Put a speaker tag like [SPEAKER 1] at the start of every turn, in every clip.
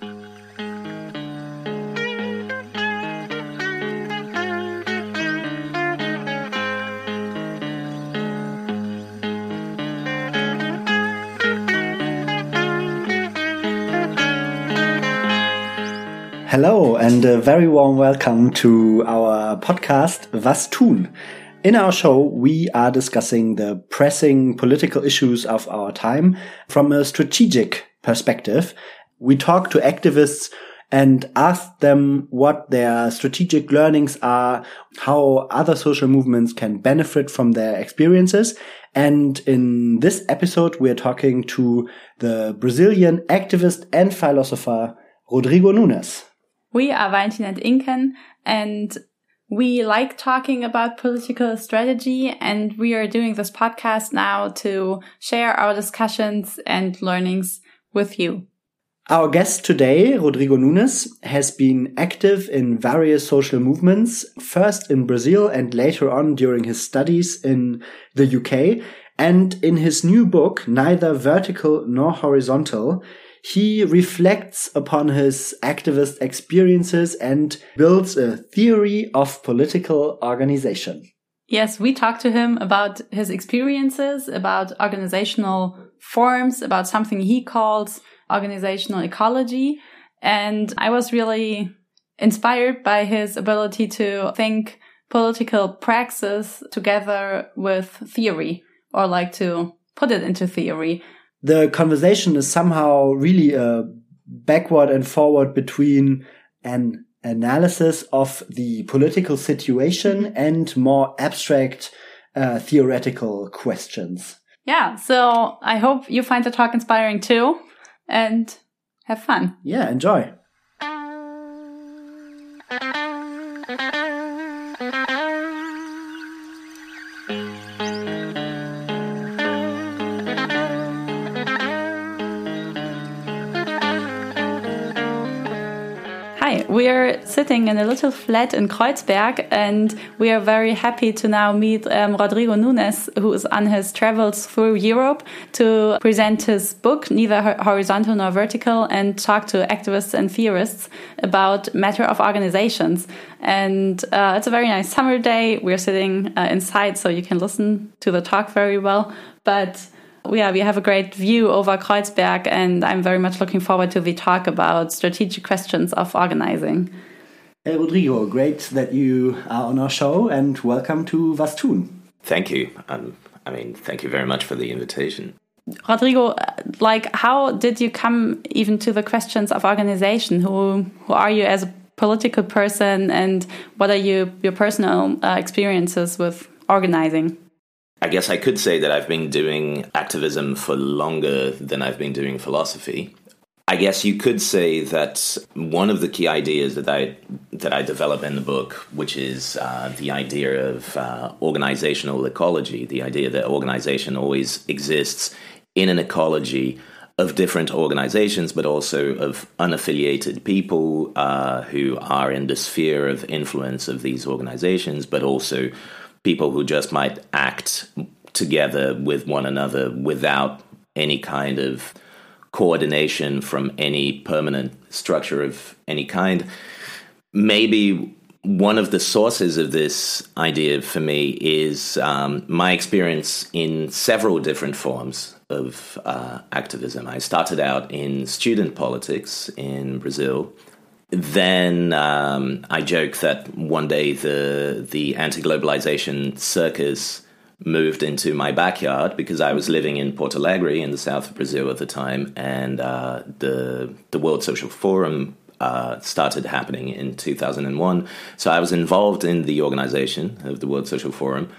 [SPEAKER 1] Hello and a very warm welcome to our podcast Was tun? In our show, we are discussing the pressing political issues of our time from a strategic perspective. We talk to activists and ask them what their strategic learnings are, how other social movements can benefit from their experiences. And in this episode, we're talking to the Brazilian activist and philosopher Rodrigo Nunes.
[SPEAKER 2] We are Valentin and Inken, and we like talking about political strategy, and we are doing this podcast now to share our discussions and learnings with you.
[SPEAKER 1] Our guest today, Rodrigo Nunes, has been active in various social movements, first in Brazil and later on during his studies in the UK. And in his new book, Neither Vertical Nor Horizontal, he reflects upon his activist experiences and builds a theory of political organization.
[SPEAKER 2] Yes, we talked to him about his experiences, about organizational forms, about something he calls organizational ecology. And I was really inspired by his ability to think political praxis together with theory or like to put it into theory
[SPEAKER 1] the conversation is somehow really a backward and forward between an analysis of the political situation and more abstract uh, theoretical questions.
[SPEAKER 2] Yeah, so I hope you find the talk inspiring too and have fun.
[SPEAKER 1] Yeah, enjoy.
[SPEAKER 2] Sitting in a little flat in Kreuzberg, and we are very happy to now meet um, Rodrigo Nunes, who is on his travels through Europe to present his book, Neither Horizontal Nor Vertical, and talk to activists and theorists about matter of organizations. And uh, it's a very nice summer day. We're sitting uh, inside, so you can listen to the talk very well. But yeah, we have a great view over Kreuzberg, and I'm very much looking forward to the talk about strategic questions of organizing.
[SPEAKER 1] Hey, Rodrigo, great that you are on our show, and welcome to Was tun.
[SPEAKER 3] Thank you. Um, I mean, thank you very much for the invitation.
[SPEAKER 2] Rodrigo, like, how did you come even to the questions of organization? Who who are you as a political person, and what are you your personal uh, experiences with organizing?
[SPEAKER 3] I guess I could say that I've been doing activism for longer than I've been doing philosophy. I guess you could say that one of the key ideas that I that I develop in the book, which is uh, the idea of uh, organizational ecology, the idea that organization always exists in an ecology of different organizations, but also of unaffiliated people uh, who are in the sphere of influence of these organizations, but also people who just might act together with one another without any kind of coordination from any permanent structure of any kind. Maybe one of the sources of this idea for me is um, my experience in several different forms of uh, activism. I started out in student politics in Brazil then um, I joke that one day the the anti globalization circus moved into my backyard because I was living in Porto Alegre in the south of Brazil at the time, and uh, the the World Social Forum uh, started happening in 2001. So I was involved in the organization of the World Social Forum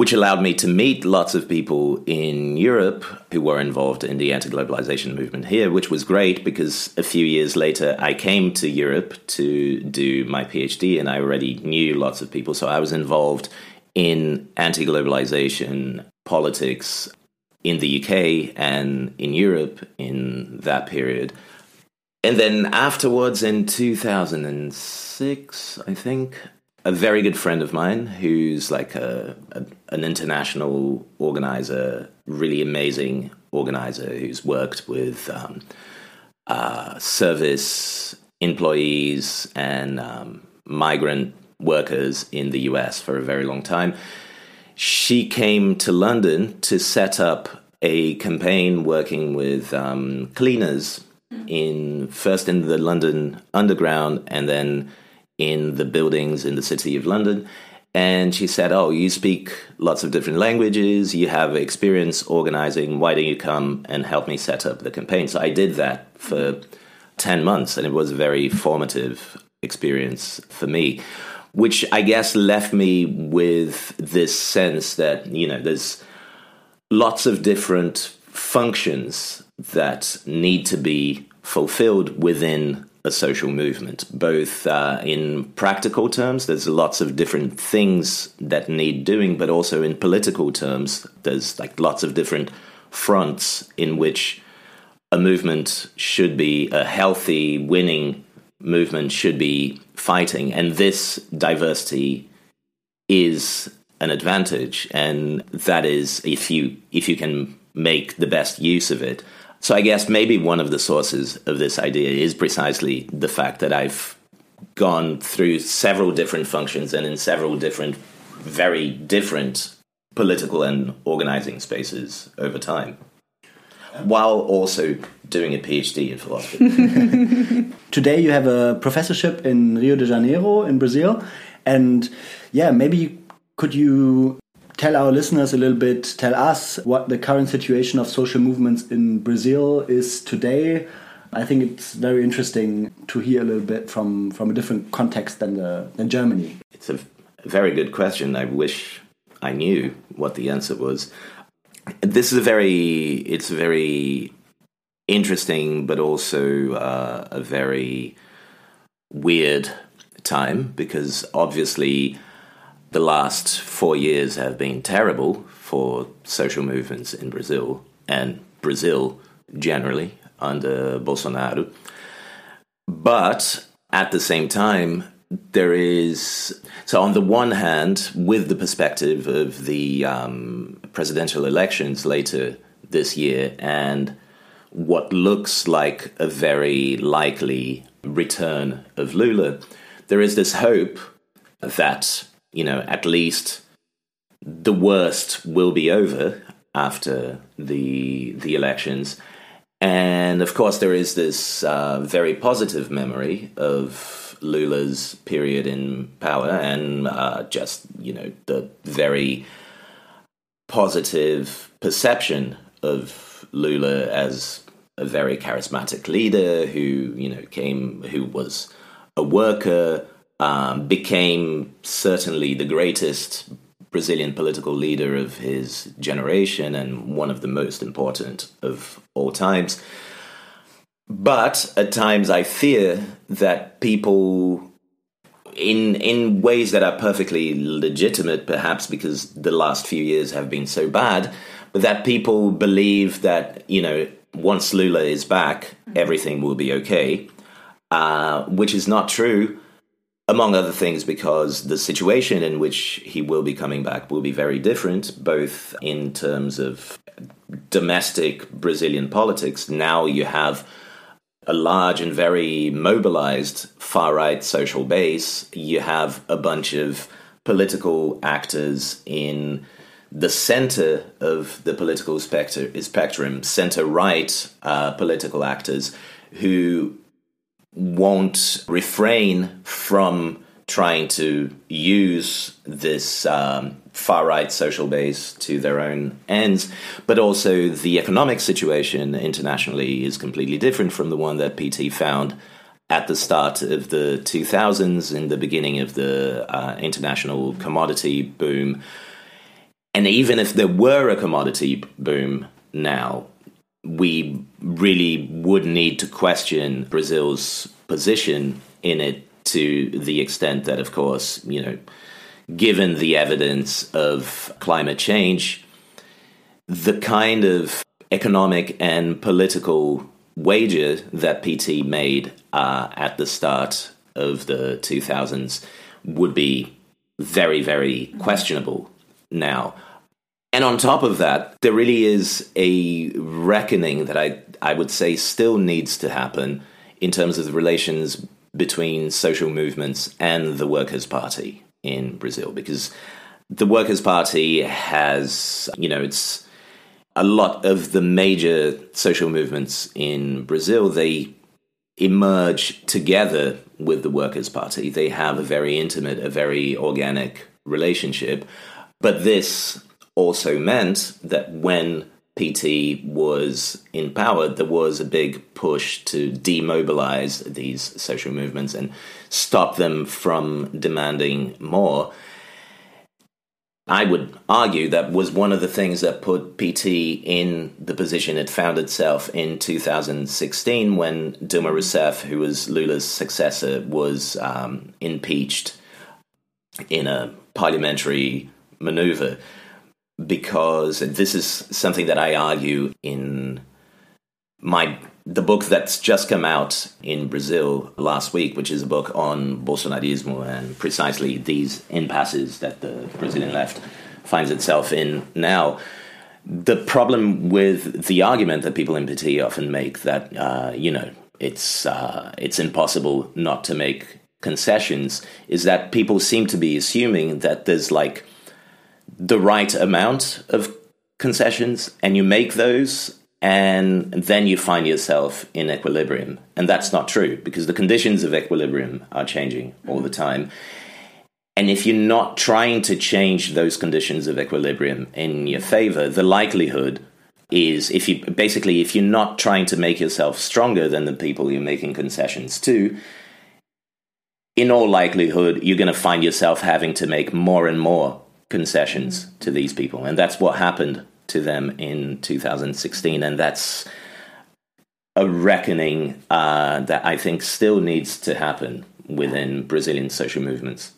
[SPEAKER 3] which allowed me to meet lots of people in Europe who were involved in the anti globalization movement here, which was great because a few years later I came to Europe to do my PhD and I already knew lots of people. So I was involved in anti globalization politics in the UK and in Europe in that period. And then afterwards, in 2006, I think, a very good friend of mine who's like a, a, an international organizer, really amazing organizer who's worked with um, uh, service employees and um, migrant workers in the US for a very long time. She came to London to set up a campaign working with um, cleaners in first in the London Underground and then in the buildings in the city of London. And she said, Oh, you speak lots of different languages, you have experience organizing, why don't you come and help me set up the campaign? So I did that for 10 months, and it was a very formative experience for me, which I guess left me with this sense that, you know, there's lots of different functions that need to be fulfilled within a social movement, both uh, in practical terms, there's lots of different things that need doing, but also in political terms, there's like lots of different fronts in which a movement should be a healthy, winning movement should be fighting. And this diversity is an advantage. And that is if you if you can make the best use of it. So I guess maybe one of the sources of this idea is precisely the fact that I've gone through several different functions and in several different, very different political and organizing spaces over time, while also doing a PhD in philosophy.
[SPEAKER 1] Today you have a professorship in Rio de Janeiro in Brazil, and yeah, maybe could you tell our listeners a little bit, tell us what the current situation of social movements in Brazil is today. I think it's very interesting to hear a little bit from, from a different context than, the, than Germany.
[SPEAKER 3] It's a very good question. I wish I knew what the answer was. This is a very, it's a very interesting, but also uh, a very weird time because obviously the last four years have been terrible for social movements in Brazil and Brazil generally under Bolsonaro. But at the same time, there is so on the one hand, with the perspective of the um, presidential elections later this year and what looks like a very likely return of Lula, there is this hope that you know, at least the worst will be over after the the elections. And of course, there is this uh, very positive memory of Lula's period in power, and uh, just you know the very positive perception of Lula as a very charismatic leader who you know came who was a worker um, became certainly the greatest Brazilian political leader of his generation and one of the most important of all times. But at times I fear that people in in ways that are perfectly legitimate perhaps because the last few years have been so bad but that people believe that you know once Lula is back everything will be okay uh, which is not true among other things, because the situation in which he will be coming back will be very different, both in terms of domestic Brazilian politics. Now you have a large and very mobilized far right social base. You have a bunch of political actors in the center of the political spectrum, center right uh, political actors who won't refrain from trying to use this um, far right social base to their own ends, but also the economic situation internationally is completely different from the one that PT found at the start of the 2000s, in the beginning of the uh, international commodity boom. And even if there were a commodity boom now, we really would need to question Brazil's position in it to the extent that, of course, you know, given the evidence of climate change, the kind of economic and political wager that PT made uh, at the start of the 2000s would be very, very questionable now. And on top of that, there really is a reckoning that I, I would say still needs to happen in terms of the relations between social movements and the Workers' Party in Brazil, because the Workers' Party has, you know, it's a lot of the major social movements in Brazil, they emerge together with the Workers' Party. They have a very intimate, a very organic relationship. But this also meant that when PT was in power, there was a big push to demobilize these social movements and stop them from demanding more. I would argue that was one of the things that put PT in the position it found itself in 2016 when Dilma Rousseff, who was Lula's successor, was um, impeached in a parliamentary maneuver. Because this is something that I argue in my the book that's just come out in Brazil last week, which is a book on Bolsonarismo and precisely these impasses that the Brazilian left finds itself in now. The problem with the argument that people in PT often make that uh, you know it's uh, it's impossible not to make concessions is that people seem to be assuming that there's like the right amount of concessions and you make those and then you find yourself in equilibrium. And that's not true because the conditions of equilibrium are changing all the time. And if you're not trying to change those conditions of equilibrium in your favor, the likelihood is if you basically if you're not trying to make yourself stronger than the people you're making concessions to, in all likelihood, you're going to find yourself having to make more and more concessions to these people. And that's what happened to them in 2016, and that's a reckoning uh, that I think still needs to happen within Brazilian social movements.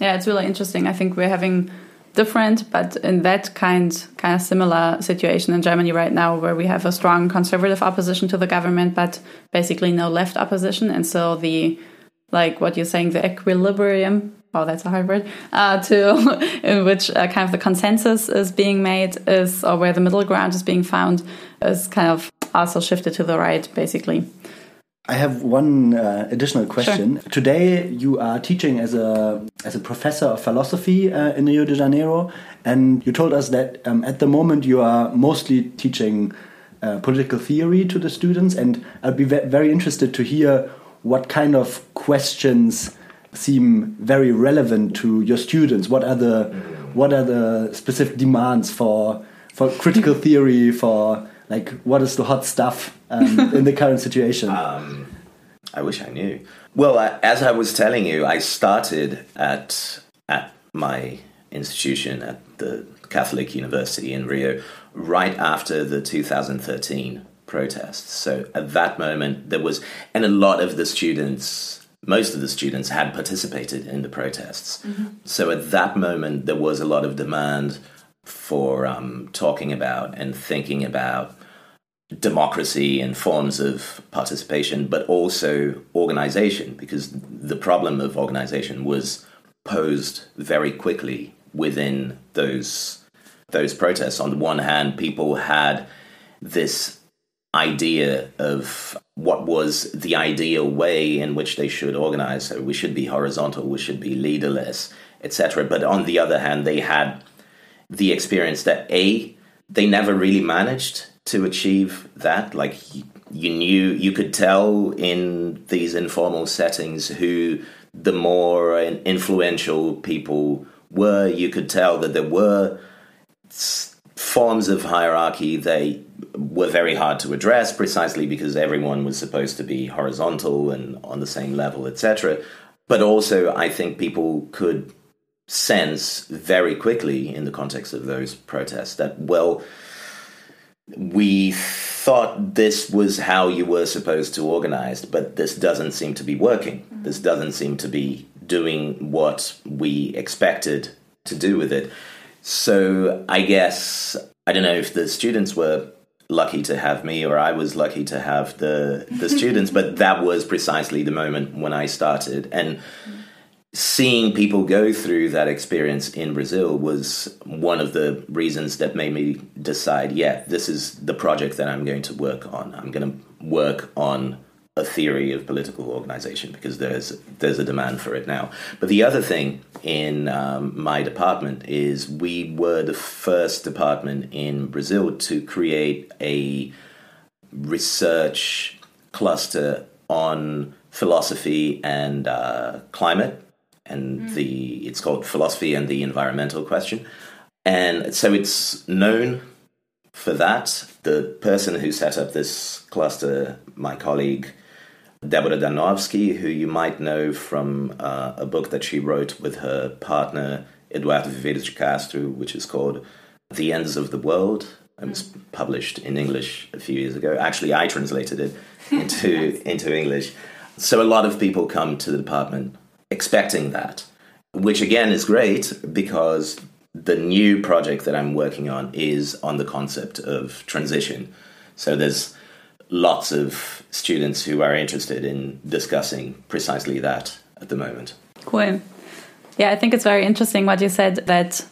[SPEAKER 2] Yeah, it's really interesting. I think we're having different, but in that kind kind of similar situation in Germany right now, where we have a strong conservative opposition to the government, but basically no left opposition, and so the like what you're saying, the equilibrium oh, that's a hard word, uh, to in which uh, kind of the consensus is being made is, or where the middle ground is being found, is kind of also shifted to the right, basically.
[SPEAKER 1] I have one uh, additional question. Sure. Today, you are teaching as a as a professor of philosophy uh, in Rio de Janeiro, and you told us that um, at the moment you are mostly teaching uh, political theory to the students. And I'd be very interested to hear what kind of questions seem very relevant to your students? What are the what are the specific demands for for critical theory? For like what is the hot stuff um, in the current situation?
[SPEAKER 3] Um, I wish I knew. Well, as I was telling you, I started at at my institution at the Catholic University in Rio right after the 2013 protests. So at that moment, there was, and a lot of the students most of the students had participated in the protests. Mm-hmm. So at that moment, there was a lot of demand for um, talking about and thinking about democracy and forms of participation, but also organization, because the problem of organization was posed very quickly within those those protests. On the one hand, people had this idea of what was the ideal way in which they should organize. So we should be horizontal, we should be leaderless, etc. But on the other hand, they had the experience that a they never really managed to achieve that. Like you, you knew, you could tell in these informal settings who the more influential people were. You could tell that there were forms of hierarchy they were very hard to address precisely because everyone was supposed to be horizontal and on the same level etc but also i think people could sense very quickly in the context of those protests that well we thought this was how you were supposed to organize but this doesn't seem to be working. Mm-hmm. This doesn't seem to be doing what we expected to do with it so I guess I don't know if the students were lucky to have me or I was lucky to have the the students, but that was precisely the moment when I started. And seeing people go through that experience in Brazil was one of the reasons that made me decide, yeah, this is the project that I'm going to work on. I'm going to work on a theory of political organization because there's there's a demand for it now. But the other thing in um, my department is we were the first department in Brazil to create a research cluster on philosophy and uh, climate and mm. the it's called philosophy and the environmental question and so it's known for that the person who set up this cluster my colleague deborah danowski who you might know from uh, a book that she wrote with her partner eduardo viveiros de castro which is called the ends of the world. It was published in english a few years ago. Actually i translated it into into english. So a lot of people come to the department expecting that, which again is great because the new project that I'm working on is on the concept of transition. So there's lots of students who are interested in discussing precisely that at the moment.
[SPEAKER 2] Cool. Yeah, I think it's very interesting what you said that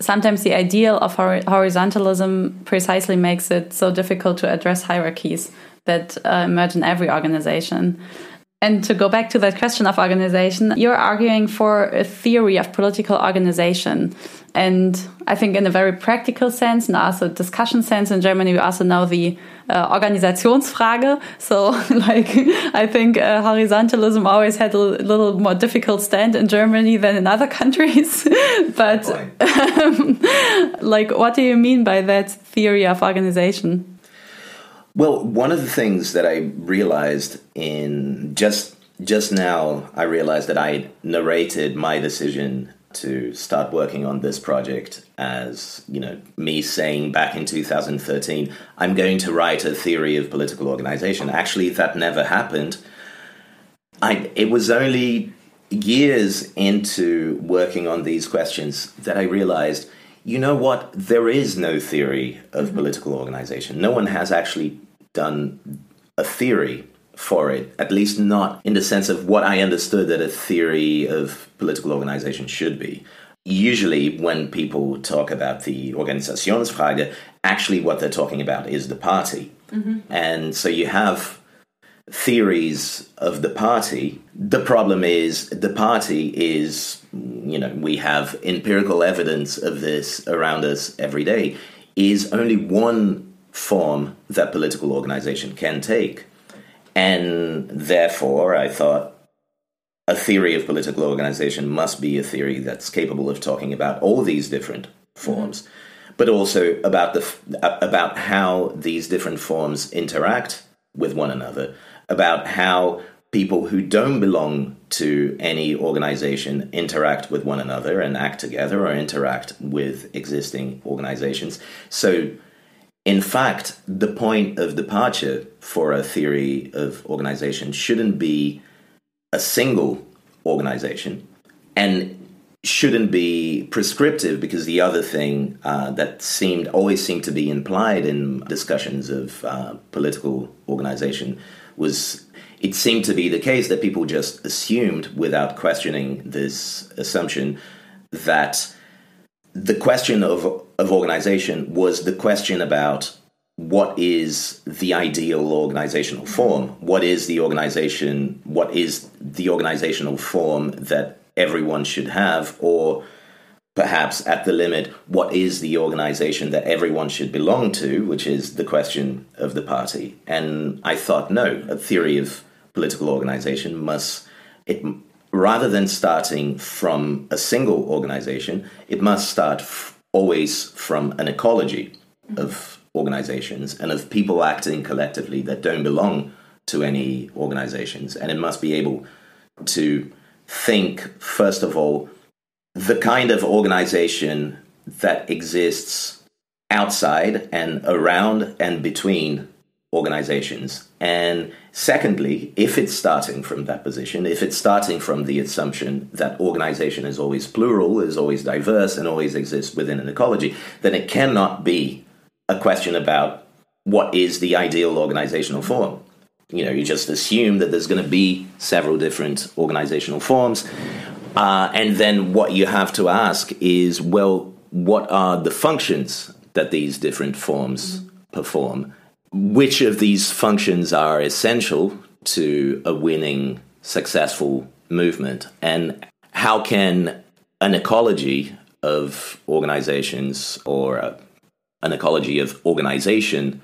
[SPEAKER 2] sometimes the ideal of horizontalism precisely makes it so difficult to address hierarchies that uh, emerge in every organization. And to go back to that question of organization, you're arguing for a theory of political organization. And I think in a very practical sense and also discussion sense in Germany, we also know the uh, Organisationsfrage. So, like, I think uh, horizontalism always had a little more difficult stand in Germany than in other countries. but, um, like, what do you mean by that theory of organization?
[SPEAKER 3] Well, one of the things that I realized in just just now, I realized that I narrated my decision to start working on this project as you know me saying back in 2013 i'm going to write a theory of political organization. Actually that never happened. I it was only years into working on these questions that i realized you know what? There is no theory of mm-hmm. political organization. No one has actually done a theory for it, at least not in the sense of what I understood that a theory of political organization should be. Usually, when people talk about the Organisationsfrage, actually what they're talking about is the party. Mm-hmm. And so you have theories of the party. The problem is the party is, you know, we have empirical evidence of this around us every day, is only one form that political organization can take. And therefore, I thought a theory of political organization must be a theory that's capable of talking about all these different forms, mm-hmm. but also about the about how these different forms interact with one another, about how people who don't belong to any organization interact with one another and act together or interact with existing organizations. So in fact, the point of departure for a theory of organization shouldn't be a single organization and shouldn't be prescriptive because the other thing uh, that seemed always seemed to be implied in discussions of uh, political organization was it seemed to be the case that people just assumed without questioning this assumption that the question of, of organization was the question about what is the ideal organizational form? What is the organization? What is the organizational form that everyone should have? Or perhaps at the limit, what is the organization that everyone should belong to, which is the question of the party? And I thought, no, a theory of political organization must, it rather than starting from a single organization, it must start f- always from an ecology of organizations and of people acting collectively that don't belong to any organizations. And it must be able to think, first of all, the kind of organization that exists outside and around and between organizations. And secondly, if it's starting from that position, if it's starting from the assumption that organization is always plural, is always diverse, and always exists within an ecology, then it cannot be a question about what is the ideal organizational form. You know, you just assume that there's going to be several different organizational forms. Uh, and then what you have to ask is well, what are the functions that these different forms mm-hmm. perform? Which of these functions are essential to a winning, successful movement? And how can an ecology of organizations or a, an ecology of organization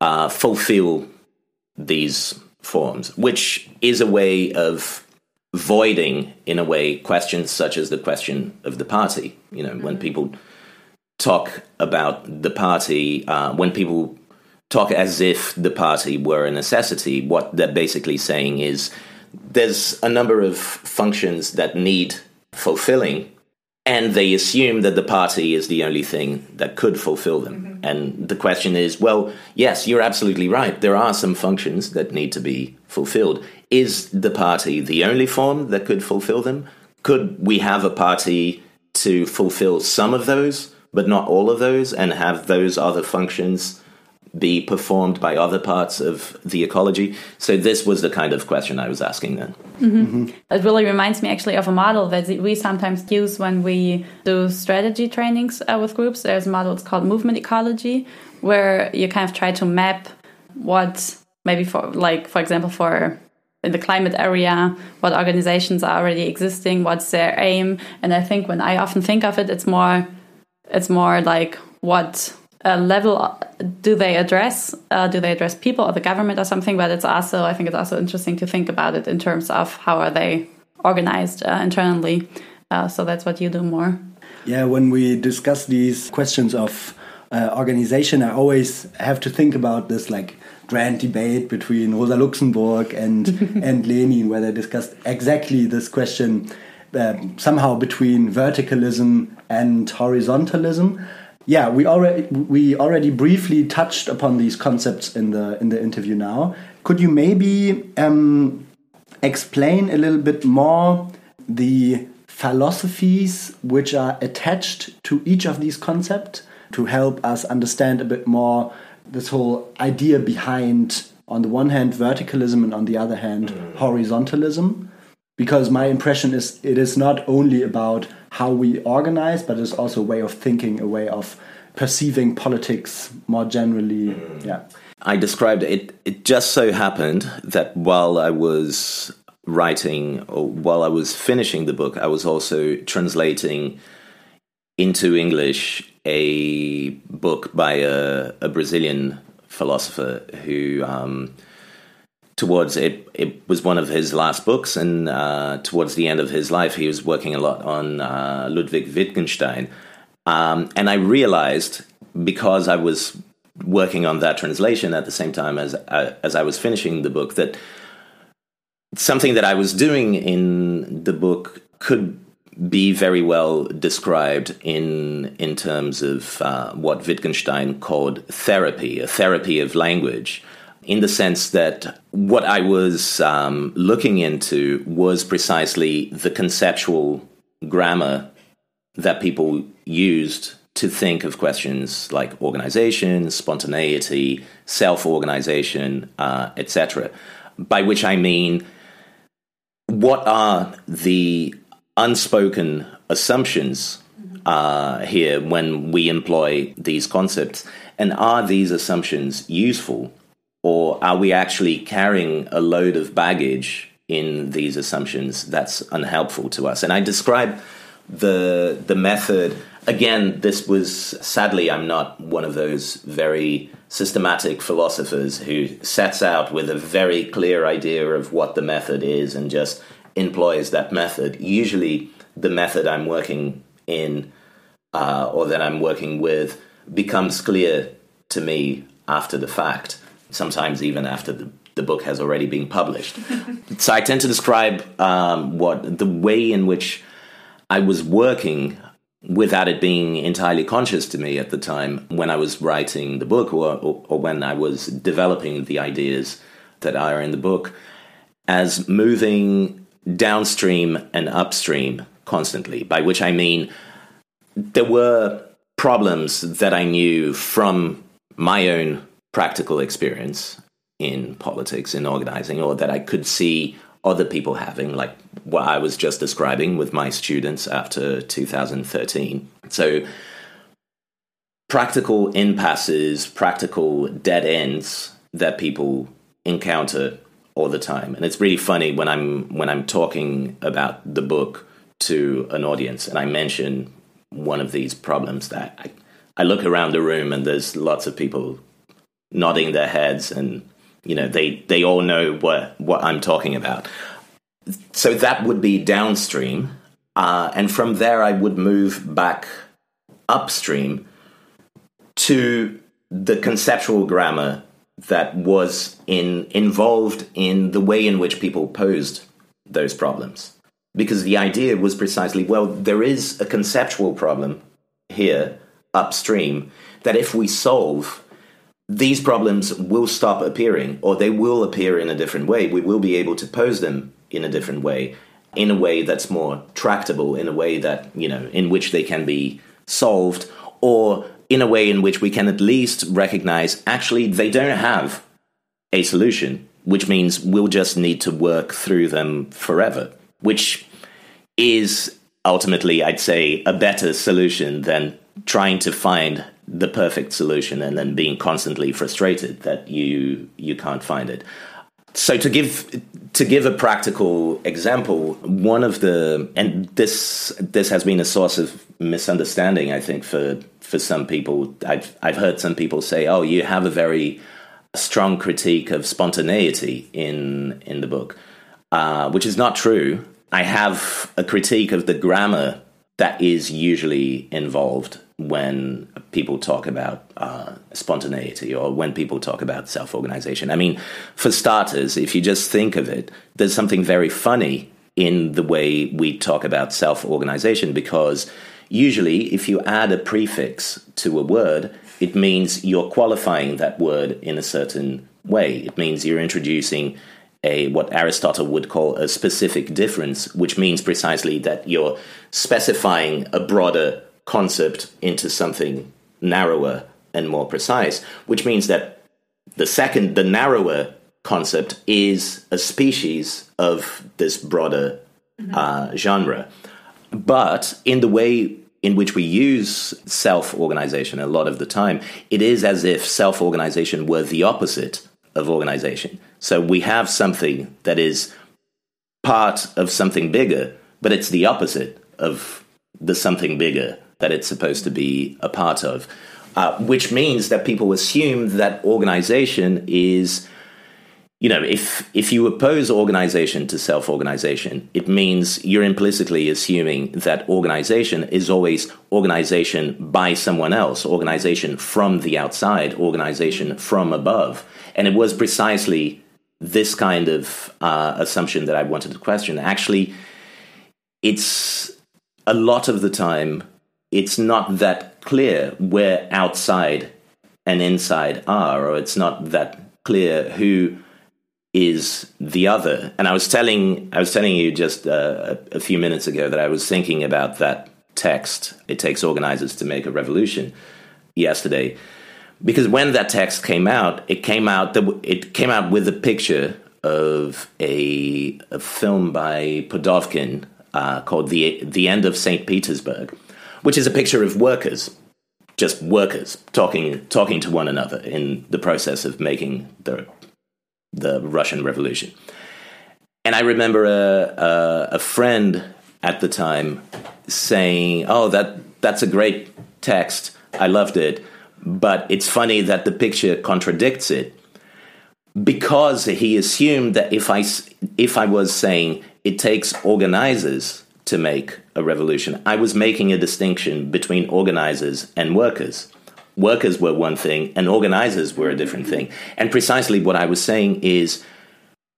[SPEAKER 3] uh, fulfill these forms, which is a way of voiding, in a way, questions such as the question of the party. You know, when people talk about the party, uh, when people talk as if the party were a necessity, what they're basically saying is there's a number of functions that need fulfilling, and they assume that the party is the only thing that could fulfill them. Mm-hmm. And the question is well, yes, you're absolutely right. There are some functions that need to be fulfilled. Is the party the only form that could fulfill them? Could we have a party to fulfill some of those, but not all of those, and have those other functions be performed by other parts of the ecology? So, this was the kind of question I was asking then.
[SPEAKER 2] Mm-hmm. Mm-hmm. It really reminds me actually of a model that we sometimes use when we do strategy trainings uh, with groups. There's a model it's called movement ecology, where you kind of try to map what maybe for, like, for example, for in the climate area, what organizations are already existing, what's their aim. And I think when I often think of it, it's more, it's more like what uh, level do they address? Uh, do they address people or the government or something? But it's also, I think it's also interesting to think about it in terms of how are they organized uh, internally. Uh, so that's what you do more.
[SPEAKER 1] Yeah, when we discuss these questions of uh, organization, I always have to think about this like grand debate between Rosa Luxemburg and and Lenin, where they discussed exactly this question uh, somehow between verticalism and horizontalism. Yeah, we already we already briefly touched upon these concepts in the in the interview. Now, could you maybe um, explain a little bit more the philosophies which are attached to each of these concepts to help us understand a bit more this whole idea behind, on the one hand, verticalism and on the other hand, mm. horizontalism. Because my impression is it is not only about how we organize, but it's also a way of thinking, a way of perceiving politics more generally. Mm. Yeah.
[SPEAKER 3] I described it. It just so happened that while I was writing, or while I was finishing the book, I was also translating into English a book by a, a Brazilian philosopher who, um, towards it, it was one of his last books, and uh, towards the end of his life, he was working a lot on uh, Ludwig Wittgenstein. Um, and I realized because I was working on that translation at the same time as uh, as I was finishing the book that something that I was doing in the book could be very well described in in terms of uh, what Wittgenstein called therapy, a therapy of language, in the sense that what I was um, looking into was precisely the conceptual grammar that people used to think of questions like organization, spontaneity, self-organization, uh, etc. By which I mean, what are the unspoken assumptions uh, here when we employ these concepts? And are these assumptions useful? Or are we actually carrying a load of baggage in these assumptions that's unhelpful to us? And I describe the, the method. Again, this was sadly, I'm not one of those very systematic philosophers who sets out with a very clear idea of what the method is and just employs that method. Usually, the method I'm working in uh, or that I'm working with becomes clear to me after the fact, sometimes even after the, the book has already been published. so I tend to describe um, what the way in which I was working without it being entirely conscious to me at the time when I was writing the book or, or, or when I was developing the ideas that are in the book as moving downstream and upstream constantly, by which I mean there were problems that I knew from my own practical experience in politics, in organizing, or that I could see other people having, like what I was just describing with my students after 2013. So, practical impasses, practical dead ends that people encounter all the time. And it's really funny when I'm when I'm talking about the book to an audience and I mention one of these problems that I, I look around the room and there's lots of people nodding their heads and you know they they all know what what I'm talking about. So that would be downstream, uh, and from there I would move back upstream to the conceptual grammar that was in involved in the way in which people posed those problems because the idea was precisely well there is a conceptual problem here upstream that if we solve these problems will stop appearing or they will appear in a different way. We will be able to pose them in a different way in a way that's more tractable in a way that you know in which they can be solved or in a way in which we can at least recognize actually they don't have a solution, which means we'll just need to work through them forever, which is ultimately, I'd say, a better solution than trying to find the perfect solution and then being constantly frustrated that you you can't find it. So to give to give a practical example, one of the and this this has been a source of misunderstanding, I think, for for some people. I've I've heard some people say, "Oh, you have a very strong critique of spontaneity in in the book," uh, which is not true. I have a critique of the grammar that is usually involved when people talk about uh, spontaneity or when people talk about self organization. I mean, for starters, if you just think of it, there's something very funny in the way we talk about self organization because usually if you add a prefix to a word, it means you're qualifying that word in a certain way. It means you're introducing a what Aristotle would call a specific difference, which means precisely that you're specifying a broader concept into something narrower and more precise, which means that the second, the narrower concept is a species of this broader mm-hmm. uh, genre. But in the way in which we use self organization a lot of the time, it is as if self organization were the opposite of organization. So we have something that is part of something bigger, but it's the opposite of the something bigger that it's supposed to be a part of. Uh, which means that people assume that organization is you know if if you oppose organization to self-organization it means you're implicitly assuming that organization is always organization by someone else organization from the outside organization from above and it was precisely this kind of uh, assumption that i wanted to question actually it's a lot of the time it's not that clear where outside and inside are, or it's not that clear who is the other. And I was telling I was telling you just uh, a few minutes ago that I was thinking about that text. It takes organizers to make a revolution. Yesterday, because when that text came out, it came out it came out with a picture of a, a film by Pudovkin uh, called the the End of Saint Petersburg which is a picture of workers, just workers talking talking to one another in the process of making the the Russian Revolution. And I remember a, a, a friend at the time saying, "Oh, that that's a great text. I loved it, but it's funny that the picture contradicts it." Because he assumed that if I if I was saying it takes organizers to make a revolution. I was making a distinction between organizers and workers. Workers were one thing, and organizers were a different thing. And precisely what I was saying is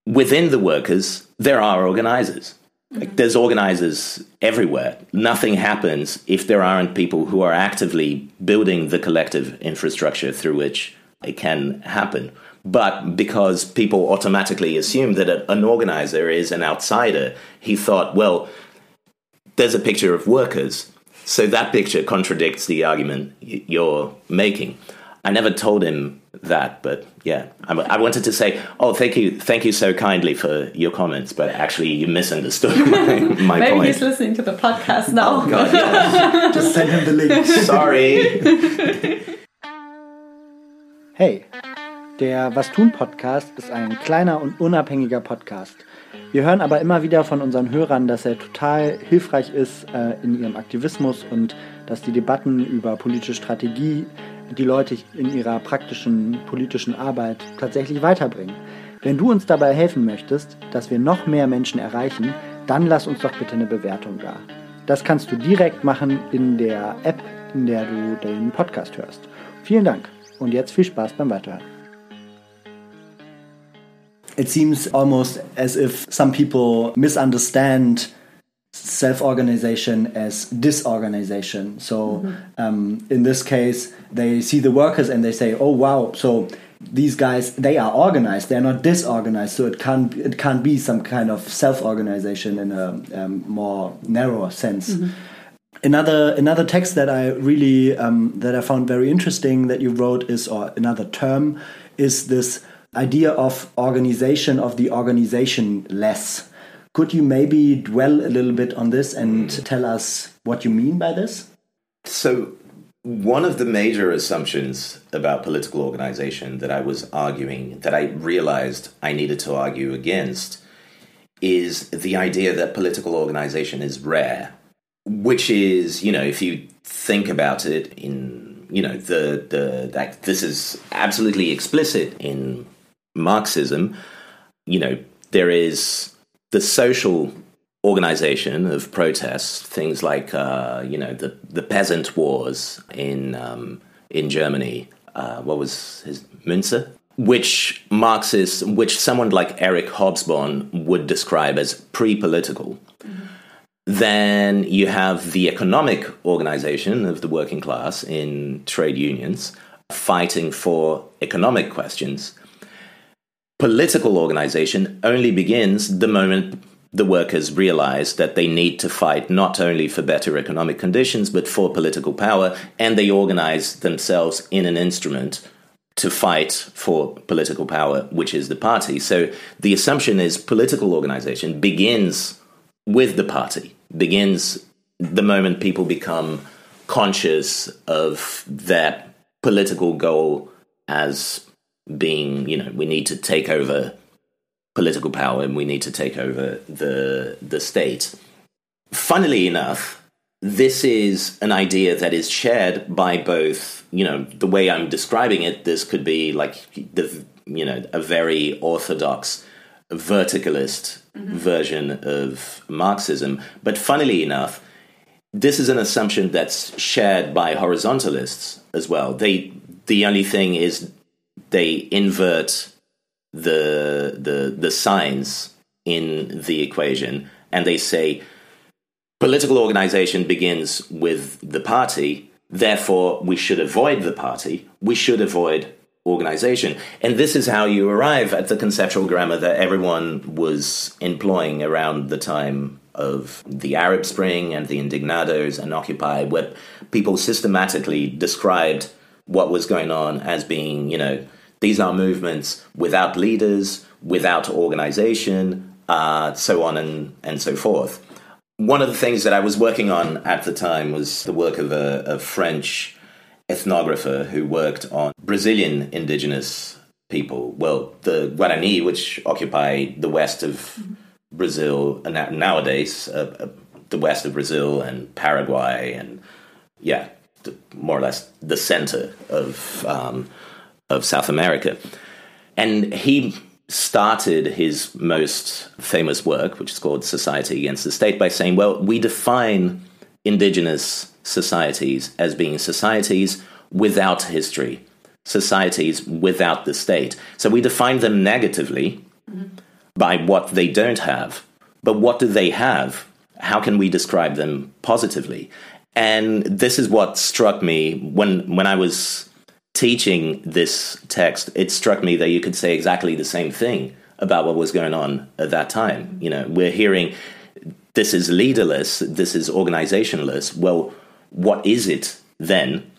[SPEAKER 3] within the workers, there are organizers. Like, mm-hmm. there's organizers everywhere. Nothing happens if there aren't people who are actively building the collective infrastructure through which it can happen. But because people automatically assume that an organizer is an outsider, he thought, well, there's a picture of workers. So that picture contradicts the argument you're making. I never told him that. But yeah, I, I, wanted to say, oh, thank you, thank you so kindly for your comments. But actually, you misunderstood my, my
[SPEAKER 2] Maybe
[SPEAKER 3] point.
[SPEAKER 2] he's listening to the podcast now.
[SPEAKER 3] Oh God, yeah.
[SPEAKER 1] Just send him the link.
[SPEAKER 3] Sorry.
[SPEAKER 1] Hey, der Was tun Podcast ist ein kleiner und unabhängiger Podcast. Wir hören aber immer wieder von unseren Hörern, dass er total hilfreich ist äh, in ihrem Aktivismus und dass die Debatten über politische Strategie die Leute in ihrer praktischen politischen Arbeit tatsächlich weiterbringen. Wenn du uns dabei helfen möchtest, dass wir noch mehr Menschen erreichen, dann lass uns doch bitte eine Bewertung da. Das kannst du direkt machen in der App, in der du den Podcast hörst. Vielen Dank und jetzt viel Spaß beim Weiterhören. It seems almost as if some people misunderstand self-organization as disorganization. So mm -hmm. um, in this case, they see the workers and they say, "Oh wow!" So these guys they are organized; they're not disorganized. So it can't it can't be some kind of self-organization in a um, more narrow sense. Mm -hmm. Another another text that I really um, that I found very interesting that you wrote is, or another term is this idea of organization of the organization less. Could you maybe dwell a little bit on this and hmm. tell us what you mean by this?
[SPEAKER 3] So, one of the major assumptions about political organization that I was arguing, that I realized I needed to argue against, is the idea that political organization is rare, which is, you know, if you think about it in, you know, the, the, that this is absolutely explicit in Marxism, you know, there is the social organization of protests, things like uh, you know the the peasant wars in um, in Germany. Uh, what was his Müntzer? Which Marxists, which someone like Eric Hobsbawm would describe as pre-political. Mm-hmm. Then you have the economic organization of the working class in trade unions fighting for economic questions political organization only begins the moment the workers realize that they need to fight not only for better economic conditions, but for political power, and they organize themselves in an instrument to fight for political power, which is the party. So the assumption is political organization begins with the party, begins the moment people become conscious of their political goal as being, you know, we need to take over political power and we need to take over the the state. Funnily enough, this is an idea that is shared by both, you know, the way I'm describing it, this could be like the you know, a very orthodox verticalist mm-hmm. version of Marxism. But funnily enough, this is an assumption that's shared by horizontalists as well. They the only thing is they invert the the the signs in the equation and they say political organization begins with the party therefore we should avoid the party we should avoid organization. And this is how you arrive at the conceptual grammar that everyone was employing around the time of the Arab Spring and the Indignados and Occupy, where people systematically described what was going on as being, you know, these are movements without leaders, without organization, uh, so on and, and so forth. One of the things that I was working on at the time was the work of a, a French ethnographer who worked on Brazilian indigenous people. Well, the Guarani, which occupy the west of Brazil nowadays, uh, uh, the west of Brazil and Paraguay, and yeah, more or less the center of um, of South America. And he started his most famous work, which is called Society Against the State, by saying, well, we define indigenous societies as being societies without history, societies without the state. So we define them negatively mm-hmm. by what they don't have. But what do they have? How can we describe them positively? And this is what struck me when, when I was teaching this text, it struck me that you could say exactly the same thing about what was going on at that time. You know, we're hearing this is leaderless, this is organizationless. Well, what is it then?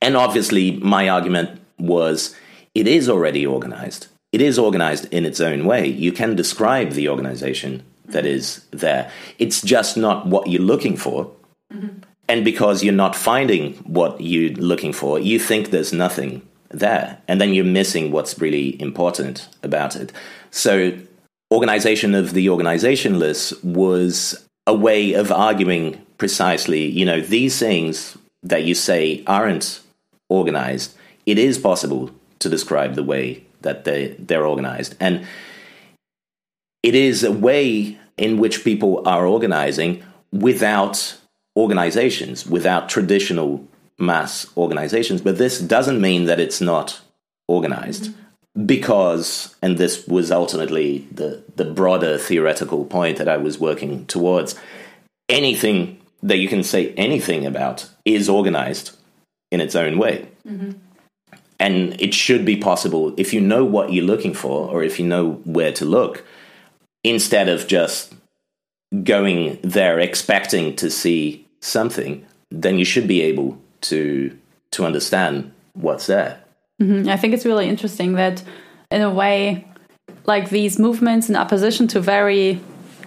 [SPEAKER 3] And obviously, my argument was it is already organized. It is organized in its own way. You can describe the organization that is there. It's just not what you're looking for. Mm-hmm. And because you're not finding what you're looking for, you think there's nothing there. And then you're missing what's really important about it. So, organization of the organizationless was a way of arguing precisely, you know, these things that you say aren't organized, it is possible to describe the way that they, they're organized. And it is a way in which people are organizing without organizations, without traditional mass organizations. But this doesn't mean that it's not organized. Mm-hmm because, and this was ultimately the, the broader theoretical point that I was working towards, anything that you can say anything about is organized in its own way. Mm-hmm. And it should be possible if you know what you're looking for or if you know where to look, instead of just going there expecting to see something, then you should be able to to understand what's there.
[SPEAKER 2] Mm-hmm. I think it's really interesting that, in a way, like these movements in opposition to very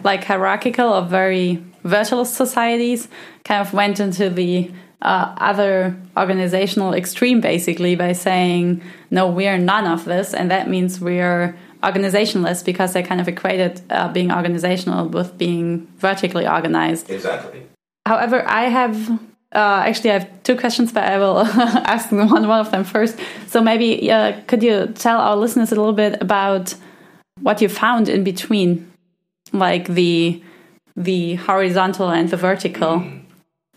[SPEAKER 2] like hierarchical or very virtual societies kind of went into the uh, other organizational extreme basically by saying no we are none of this and that means we are organizationless because they kind of equated uh, being organizational with being vertically organized
[SPEAKER 3] exactly
[SPEAKER 2] however i have uh, actually, I have two questions, but I will ask one one of them first. So maybe uh, could you tell our listeners a little bit about what you found in between, like the the horizontal and the vertical? Mm.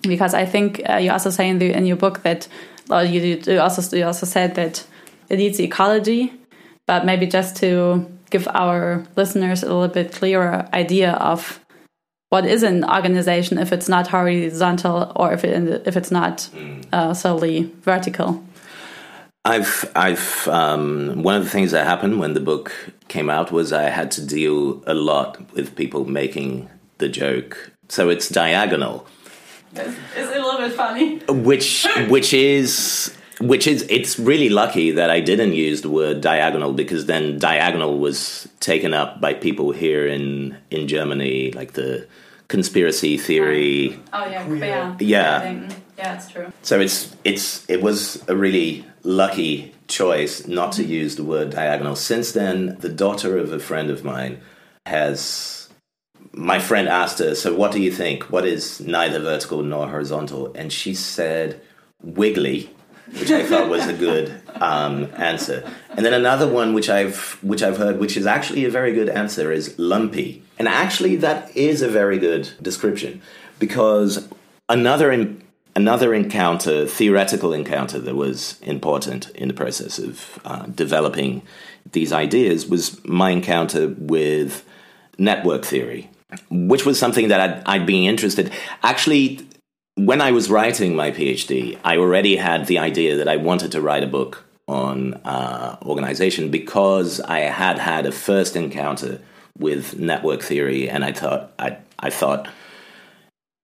[SPEAKER 2] Because I think uh, you also say in the in your book that well, you, you also you also said that it needs ecology, but maybe just to give our listeners a little bit clearer idea of what is an organization if it's not horizontal or if it, if it's not uh, solely vertical.
[SPEAKER 3] I've I've um, one of the things that happened when the book came out was I had to deal a lot with people making the joke. So it's diagonal.
[SPEAKER 2] It's, it's a little bit funny.
[SPEAKER 3] Which which is which is it's really lucky that I didn't use the word diagonal because then diagonal was taken up by people here in in Germany, like the conspiracy theory.
[SPEAKER 2] Oh, oh yeah, yeah,
[SPEAKER 3] yeah,
[SPEAKER 2] yeah, it's true.
[SPEAKER 3] So it's it's it was a really lucky choice not to use the word diagonal. Since then, the daughter of a friend of mine has. My friend asked her, "So what do you think? What is neither vertical nor horizontal?" And she said, "Wiggly." Which I thought was a good um, answer. And then another one which I've which I've heard, which is actually a very good answer, is lumpy. And actually, that is a very good description because another in, another encounter, theoretical encounter, that was important in the process of uh, developing these ideas was my encounter with network theory, which was something that I'd, I'd been interested. Actually, when I was writing my PhD, I already had the idea that I wanted to write a book on uh, organization because I had had a first encounter with network theory, and I thought I, I thought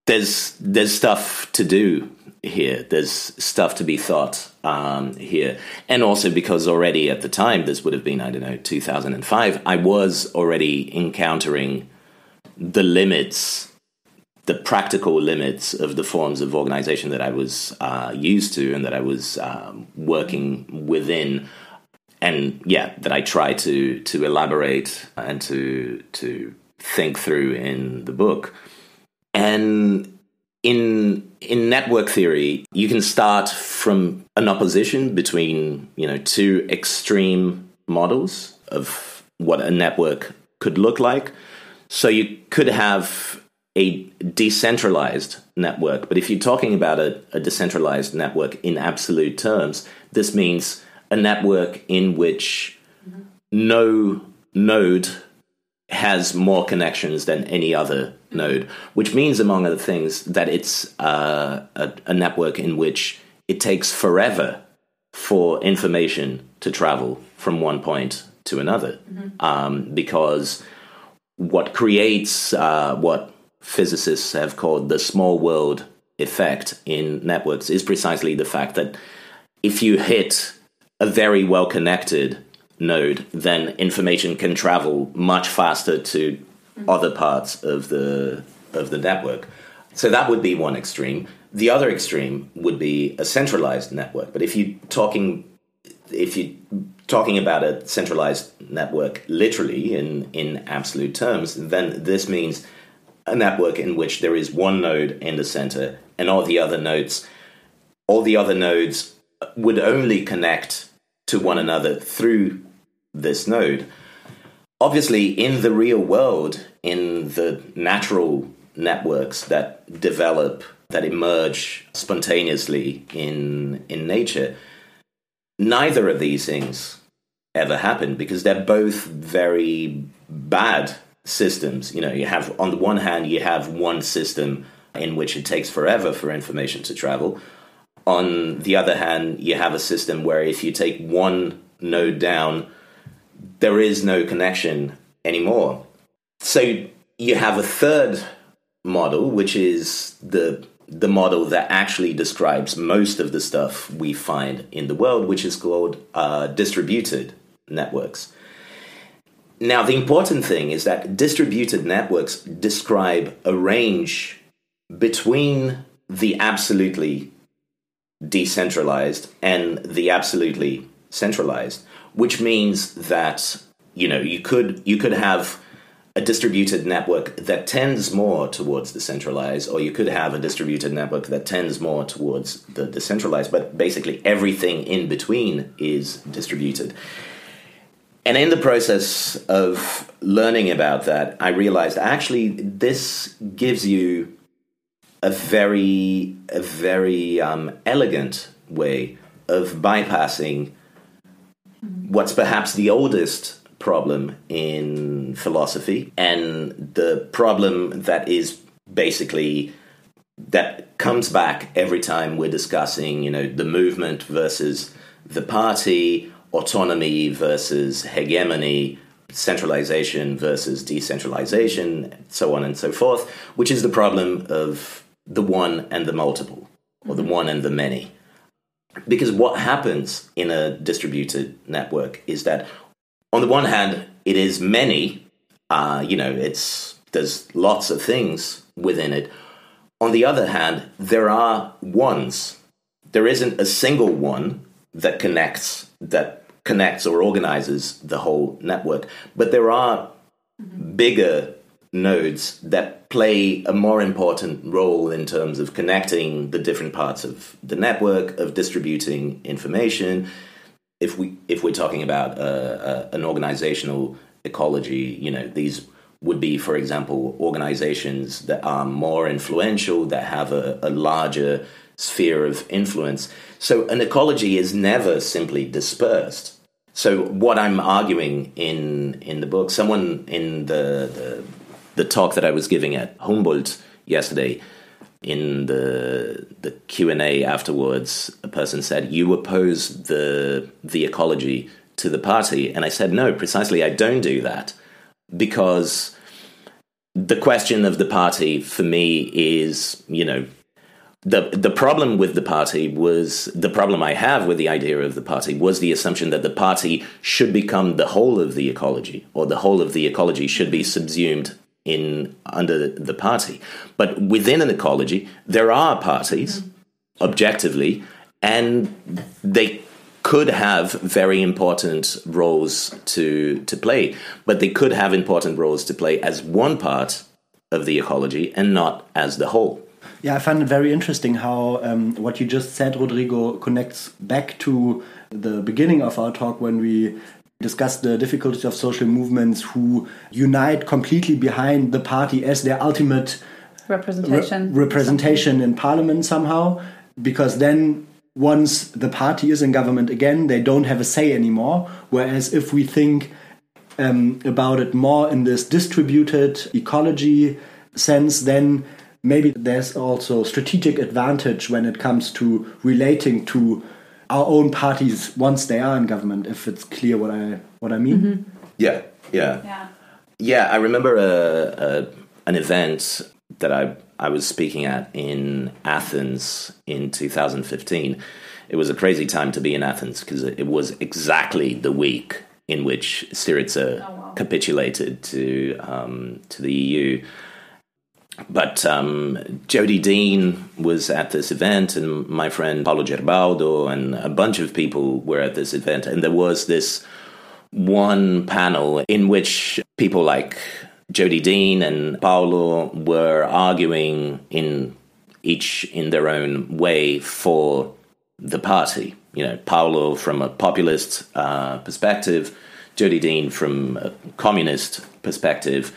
[SPEAKER 3] there's there's stuff to do here. There's stuff to be thought um, here, and also because already at the time, this would have been I don't know 2005. I was already encountering the limits the practical limits of the forms of organization that I was uh, used to and that I was um, working within, and yeah, that I try to to elaborate and to to think through in the book. And in in network theory, you can start from an opposition between you know two extreme models of what a network could look like. So you could have a decentralized network. But if you're talking about a, a, decentralized network in absolute terms, this means a network in which mm-hmm. no node has more connections than any other node, which means, among other things, that it's uh, a, a network in which it takes forever for information to travel from one point to another. Mm-hmm. Um, because what creates uh, what physicists have called the small world effect in networks is precisely the fact that if you hit a very well connected node, then information can travel much faster to other parts of the of the network. So that would be one extreme. The other extreme would be a centralized network. But if you're talking if you're talking about a centralized network literally in, in absolute terms, then this means a network in which there is one node in the center and all the other nodes all the other nodes would only connect to one another through this node. Obviously, in the real world, in the natural networks that develop, that emerge spontaneously in, in nature, neither of these things ever happen because they're both very bad systems. You know, you have, on the one hand, you have one system in which it takes forever for information to travel. On the other hand, you have a system where if you take one node down, there is no connection anymore. So you have a third model, which is the the model that actually describes most of the stuff we find in the world, which is called uh, distributed networks. Now, the important thing is that distributed networks describe a range between the absolutely decentralized and the absolutely centralized, which means that you know you could you could have a distributed network that tends more towards the centralized, or you could have a distributed network that tends more towards the decentralized, but basically everything in between is distributed. And in the process of learning about that, I realized actually this gives you a very, a very um, elegant way of bypassing what's perhaps the oldest problem in philosophy and the problem that is basically that comes back every time we're discussing you know the movement versus the party autonomy versus hegemony centralization versus decentralization so on and so forth which is the problem of the one and the multiple or the one and the many because what happens in a distributed network is that on the one hand, it is many. Uh, you know, it's there's lots of things within it. On the other hand, there are ones. There isn't a single one that connects that connects or organizes the whole network, but there are bigger nodes that play a more important role in terms of connecting the different parts of the network, of distributing information, if we if we're talking about uh, uh, an organizational ecology, you know, these would be, for example, organizations that are more influential, that have a, a larger sphere of influence. So an ecology is never simply dispersed. So what I'm arguing in in the book, someone in the the, the talk that I was giving at Humboldt yesterday in the the Q and A afterwards, a person said, "You oppose the the ecology to the party," and I said, "No, precisely, I don't do that because the question of the party for me is, you know." The, the problem with the party was the problem I have with the idea of the party was the assumption that the party should become the whole of the ecology, or the whole of the ecology should be subsumed in under the party. But within an ecology, there are parties, objectively, and they could have very important roles to to play. But they could have important roles to play as one part of the ecology and not as the whole.
[SPEAKER 1] Yeah, I find it very interesting how um, what you just said, Rodrigo, connects back to the beginning of our talk when we discussed the difficulties of social movements who unite completely behind the party as their ultimate
[SPEAKER 2] representation.
[SPEAKER 1] re representation in parliament somehow because then once the party is in government again they don't have a say anymore. Whereas if we think um, about it more in this distributed ecology sense then maybe there's also strategic advantage when it comes to relating to our own parties once they are in government. If it's clear what I what I mean. Mm -hmm.
[SPEAKER 3] Yeah, yeah, yeah. Yeah, I remember a, a, an event that I I was speaking at in Athens in 2015, it was a crazy time to be in Athens because it was exactly the week in which Syriza oh, wow. capitulated to um, to the EU. But um, Jodi Dean was at this event, and my friend Paolo Gerbaudo, and a bunch of people were at this event, and there was this one panel in which people like Jodi Dean and Paolo were arguing in each in their own way for the party. You know, Paolo from a populist uh, perspective, Jodi Dean from a communist perspective.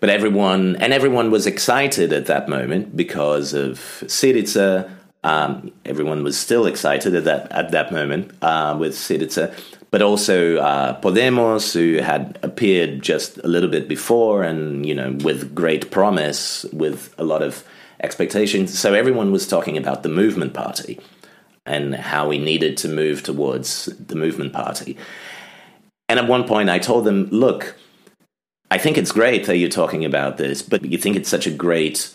[SPEAKER 3] But everyone, and everyone was excited at that moment because of Syriza. Um, everyone was still excited at that at that moment uh, with Syriza, but also uh, Podemos, who had appeared just a little bit before, and you know, with great promise, with a lot of expectations. So everyone was talking about the movement party and how we needed to move towards the movement party. And at one point, I told them, look, I think it's great that you're talking about this, but you think it's such a great,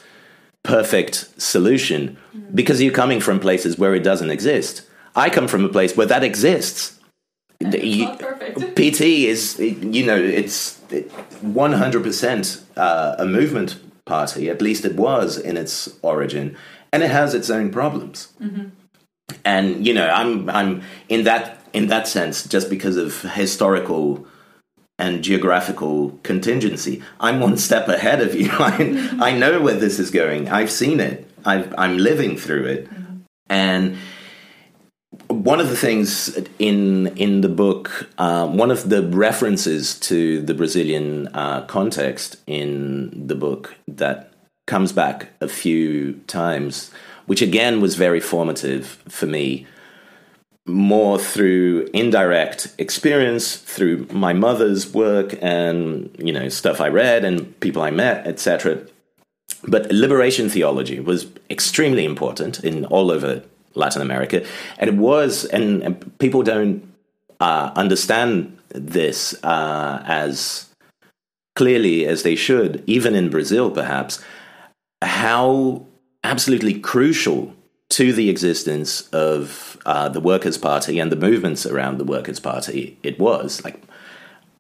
[SPEAKER 3] perfect solution because you're coming from places where it doesn't exist. I come from a place where that exists.
[SPEAKER 2] You,
[SPEAKER 3] PT is, you know, it's 100% uh, a movement party. At least it was in its origin, and it has its own problems. Mm-hmm. And you know, I'm I'm in that in that sense just because of historical and geographical contingency. I'm one step ahead of you. I, I know where this is going. I've seen it. i am living through it, mm-hmm. and one of the things in in the book, uh, one of the references to the Brazilian uh, context in the book that comes back a few times, which again was very formative for me, more through indirect experience, through my mother's work and you know stuff I read and people I met, etc. But liberation theology was extremely important in all over Latin America. And it was, and, and people don't uh, understand this uh, as clearly as they should, even in Brazil, perhaps, how absolutely crucial to the existence of uh, the Workers' Party and the movements around the Workers' Party it was. Like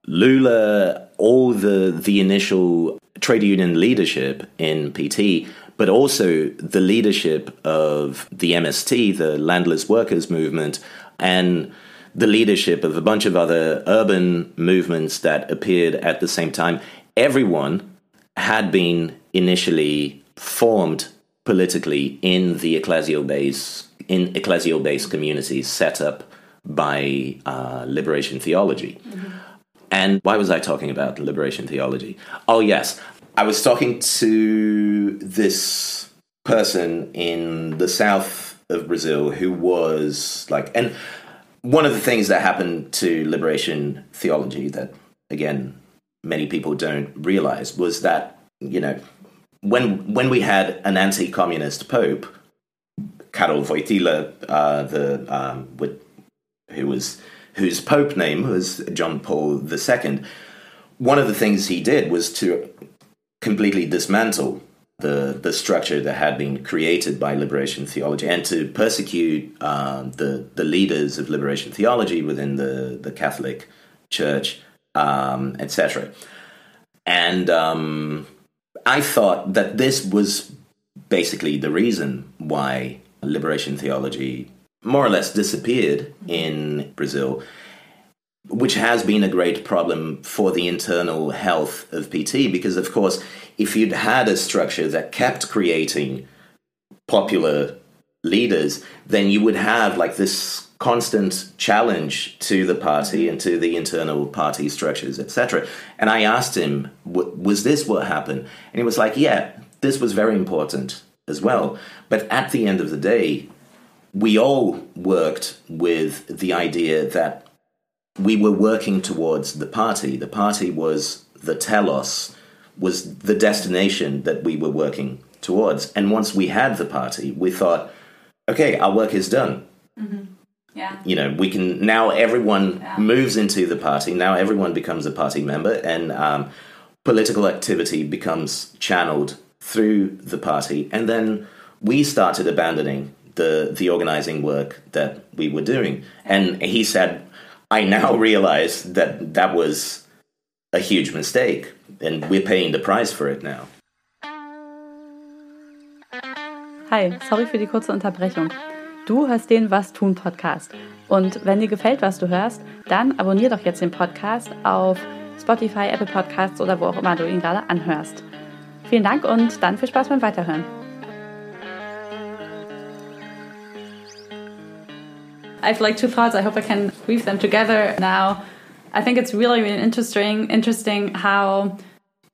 [SPEAKER 3] Lula, all the the initial trade union leadership in PT but also the leadership of the MST, the Landless Workers Movement, and the leadership of a bunch of other urban movements that appeared at the same time. Everyone had been initially formed politically in the ecclesial base in ecclesial based communities set up by uh, liberation theology. Mm-hmm. And why was I talking about liberation theology? Oh, yes. I was talking to this person in the south of Brazil who was like, and one of the things that happened to liberation theology that, again, many people don't realize was that, you know, when, when we had an anti communist pope, Karol Wojtyla, uh, the, um, who was, whose pope name was John Paul II, one of the things he did was to completely dismantle the the structure that had been created by liberation theology and to persecute uh, the the leaders of liberation theology within the the Catholic Church, um, etc. And um, I thought that this was basically the reason why liberation theology more or less disappeared in Brazil which has been a great problem for the internal health of PT because, of course, if you'd had a structure that kept creating popular leaders, then you would have like this constant challenge to the party and to the internal party structures, etc. And I asked him, was this what happened? And he was like, yeah, this was very important as well. But at the end of the day, we all worked with the idea that we were working towards the party. The party was the telos, was the destination that we were working towards. And once we had the party, we thought, okay, our work is done.
[SPEAKER 2] Mm-hmm. Yeah.
[SPEAKER 3] You know, we can now everyone yeah. moves into the party. Now everyone becomes a party member, and um, political activity becomes channeled through the party. And then we started abandoning the the organizing work that we were doing. And he said, I now realize that that was a huge mistake, and we're paying the price for it now.
[SPEAKER 2] Hi, sorry für die kurze Unterbrechung. Du hörst den Was tun Podcast. Und wenn dir gefällt, was du hörst, dann abonnier doch jetzt den Podcast auf Spotify, Apple Podcasts oder wo auch immer du ihn gerade anhörst. Vielen Dank und dann viel Spaß beim Weiterhören. I've like two thoughts. I hope I can weave them together now. I think it's really, really interesting. Interesting how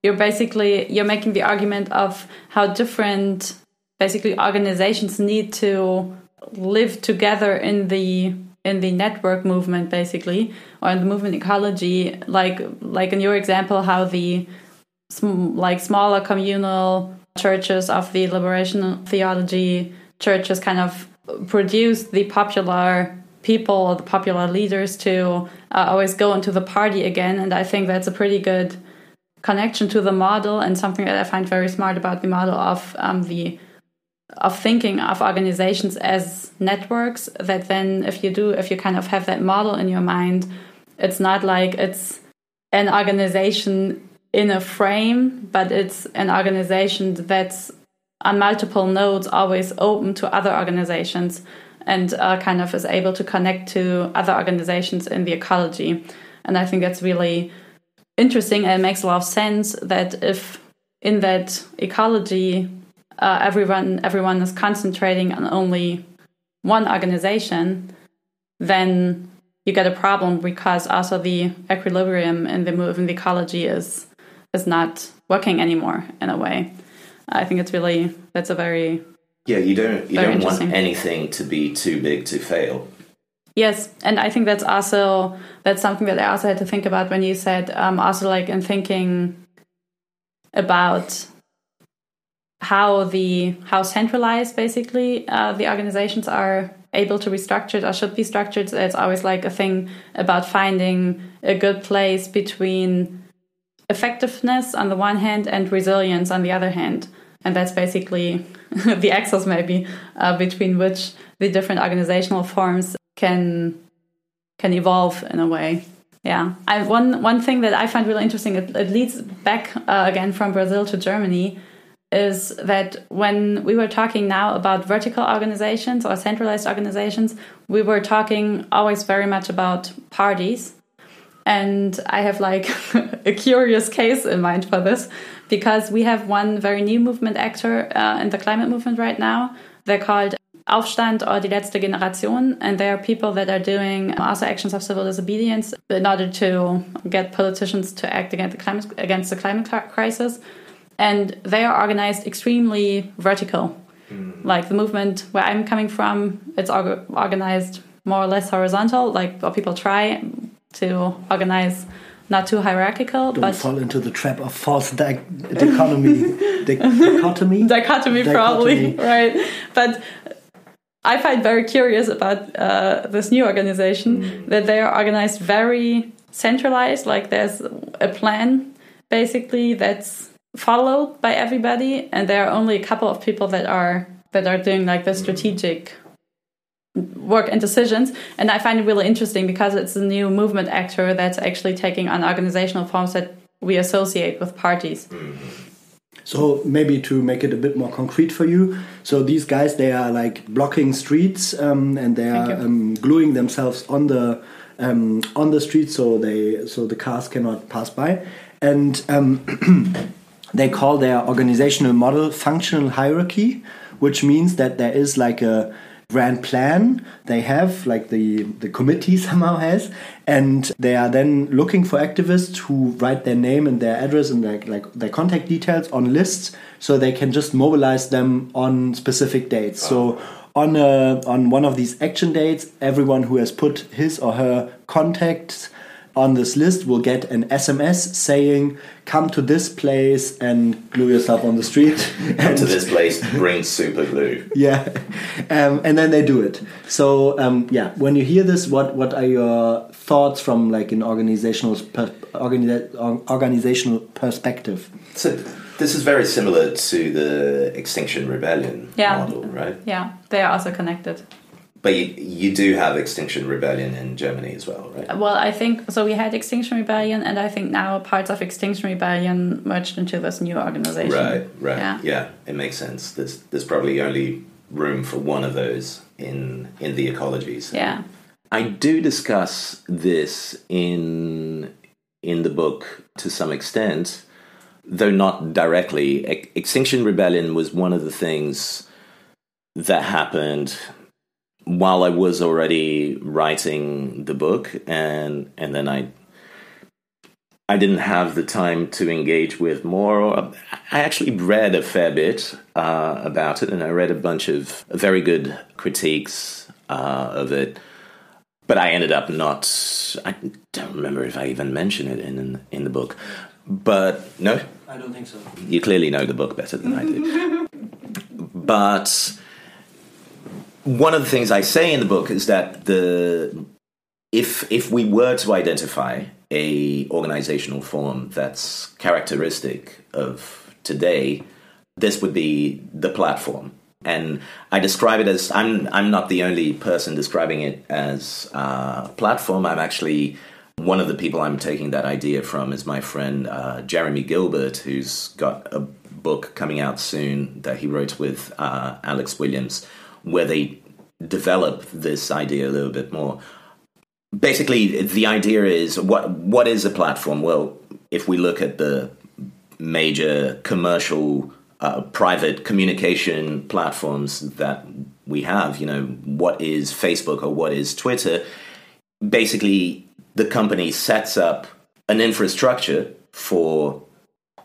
[SPEAKER 2] you're basically you're making the argument of how different basically organizations need to live together in the in the network movement basically or in the movement ecology like like in your example how the like smaller communal churches of the liberation theology churches kind of produce the popular people, the popular leaders, to uh, always go into the party again. And I think that's a pretty good connection to the model and something that I find very smart about the model of um, the of thinking of organizations as networks that then if you do if you kind of have that model in your mind it's not like it's an organization in a frame but it's an organization that's on multiple nodes always open to other organizations and uh, kind of is able to connect to other organizations in the ecology. And I think that's really interesting and it makes a lot of sense that if in that ecology uh, everyone everyone is concentrating on only one organization, then you get a problem because also the equilibrium in the move in the ecology is is not working anymore in a way. I think it's really that's a very
[SPEAKER 3] yeah, you don't you don't want anything to be too big to fail.
[SPEAKER 2] Yes, and I think that's also that's something that I also had to think about when you said um, also like in thinking about how the how centralized basically uh, the organizations are able to be structured or should be structured. It's always like a thing about finding a good place between effectiveness on the one hand and resilience on the other hand. And that's basically the axis maybe uh, between which the different organizational forms can can evolve in a way. Yeah. I, one one thing that i find really interesting it, it leads back uh, again from brazil to germany is that when we were talking now about vertical organizations or centralized organizations we were talking always very much about parties and I have like a curious case in mind for this because we have one very new movement actor uh, in the climate movement right now. They're called Aufstand or Die letzte Generation, and they are people that are doing also actions of civil disobedience in order to get politicians to act against the climate, against the climate crisis. And they are organized extremely vertical. Mm. Like the movement where I'm coming from, it's organized more or less horizontal. Like people try to organize not too hierarchical
[SPEAKER 1] Don't
[SPEAKER 2] but
[SPEAKER 1] fall into the trap of false di dichotomy di dichotomy
[SPEAKER 2] dichotomy probably right but I find very curious about uh, this new organization mm. that they are organized very centralized like there's a plan basically that's followed by everybody and there are only a couple of people that are that are doing like the strategic work and decisions. And I find it really interesting because it's a new movement actor that's actually taking on organizational forms that we associate with parties.
[SPEAKER 1] So maybe to make it a bit more concrete for you, so these guys they are like blocking streets um, and they are um, gluing themselves on the um, on the street so they so the cars cannot pass by, and um, they call their organizational model functional hierarchy, which means that there is like a grand plan they have, like the, the committee somehow has, and they are then looking for activists who write their name and their address and their, like, their contact details on lists so they can just mobilize them on specific dates. So on, a, on one of these action dates, everyone who has put his or her contacts on this list will get an SMS saying, "Come to this place and glue yourself on the street."
[SPEAKER 3] Come to this place, bring super glue.
[SPEAKER 1] Yeah, um, and then they do it. So um, yeah, when you hear this, what what are your thoughts from like an organizational per, organizational perspective?
[SPEAKER 3] So This is very similar to the Extinction Rebellion
[SPEAKER 2] Yeah.
[SPEAKER 3] model, right?
[SPEAKER 2] Yeah, they are also connected.
[SPEAKER 3] But you, you do have Extinction Rebellion in Germany as well, right?
[SPEAKER 2] Well, I think so. We had Extinction Rebellion, and I think now parts of Extinction Rebellion merged into this new organization.
[SPEAKER 3] Right, right.
[SPEAKER 2] Yeah.
[SPEAKER 3] Yeah. it makes sense. There's there's probably only room for one of those in in the ecologies.
[SPEAKER 2] Yeah.
[SPEAKER 3] I do discuss this in in the book to some extent, though not directly. Ex- Extinction Rebellion was one of the things that happened while I was already writing the book, and and then I I didn't have the time to engage with more. I actually read a fair bit uh, about it, and I read a bunch of very good critiques uh, of it. But I ended up not. I don't remember if I even mentioned it in in the book. But no,
[SPEAKER 1] I don't think so.
[SPEAKER 3] you clearly know the book better than I do. but one of the things I say in the book is that the if if we were to identify a organizational form that's characteristic of today, this would be the platform. And I describe it as I'm I'm not the only person describing it as a platform. I'm actually one of the people I'm taking that idea from is my friend uh, Jeremy Gilbert, who's got a book coming out soon that he wrote with uh, Alex Williams, where they develop this idea a little bit more. Basically, the idea is what what is a platform? Well, if we look at the major commercial uh, private communication platforms that we have, you know, what is Facebook or what is Twitter? Basically, the company sets up an infrastructure for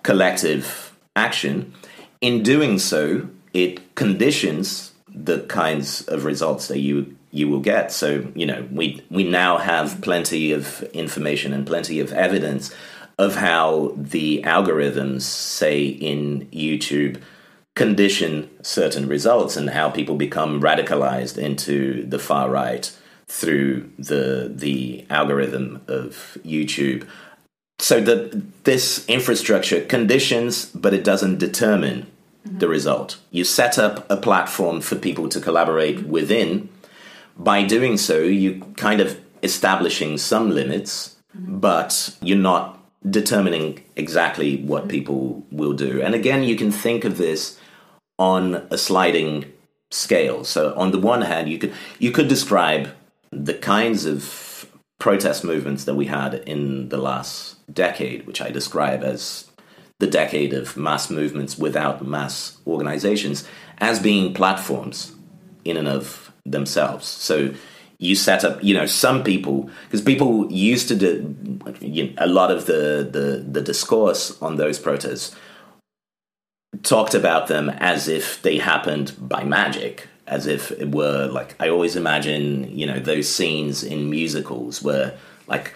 [SPEAKER 3] collective action. In doing so, it conditions the kinds of results that you you will get. So, you know, we we now have plenty of information and plenty of evidence of how the algorithms, say in YouTube, condition certain results and how people become radicalized into the far right through the the algorithm of YouTube. So that this infrastructure conditions, but it doesn't determine Mm-hmm. the result. You set up a platform for people to collaborate mm-hmm. within. By doing so, you kind of establishing some limits, mm-hmm. but you're not determining exactly what people will do. And again, you can think of this on a sliding scale. So on the one hand, you could you could describe the kinds of protest movements that we had in the last decade, which I describe as the decade of mass movements without mass organizations, as being platforms in and of themselves. So you set up, you know, some people because people used to do you know, a lot of the, the the discourse on those protests talked about them as if they happened by magic, as if it were like I always imagine, you know, those scenes in musicals where like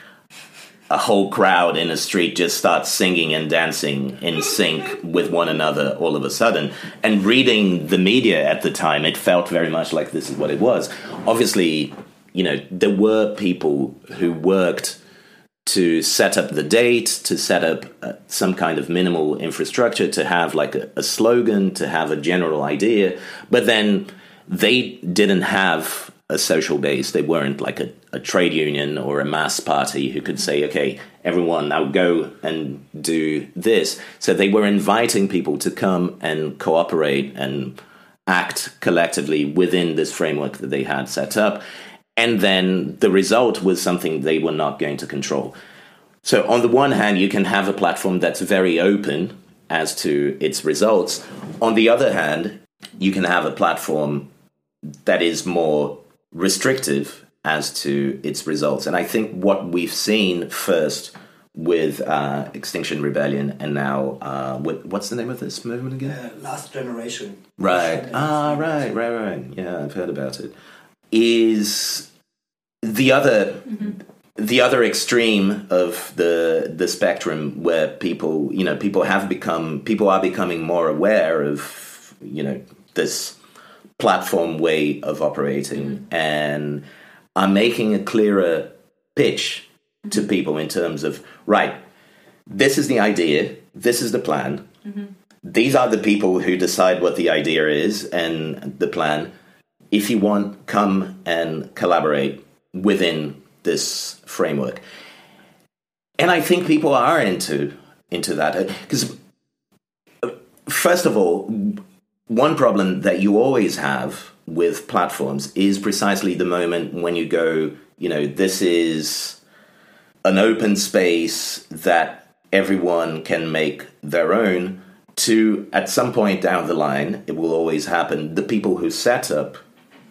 [SPEAKER 3] a whole crowd in a street just starts singing and dancing in sync with one another all of a sudden. And reading the media at the time, it felt very much like this is what it was. Obviously, you know, there were people who worked to set up the date, to set up uh, some kind of minimal infrastructure, to have like a, a slogan, to have a general idea. But then they didn't have a social base. They weren't like a, a, trade union or a mass party who could say, okay, everyone now go and do this. So they were inviting people to come and cooperate and act collectively within this framework that they had set up. And then the result was something they were not going to control. So, on the one hand, you can have a platform that's very open as to its results. On the other hand, you can have a platform that is more restrictive as to its results. And I think what we've seen first with uh, Extinction Rebellion and now, uh, with, what's the name of this movement again?
[SPEAKER 1] Uh, last generation.
[SPEAKER 3] Right. Ah, right, right, right. Yeah, I've heard about it. Is the other mm-hmm. the other extreme of the the spectrum where people you know people have become people are becoming more aware of you know this platform way of operating mm-hmm. and are making a clearer pitch mm-hmm. to people in terms of right this is the idea this is the plan these are the people who decide what the idea is and the plan. If you want, come and collaborate within this framework. And I think people are into into that because uh, first of all, one problem that you always have with platforms is precisely the moment when you go, you know, this is an open space that everyone can make their own to at some point down the line it will always happen. The people who set up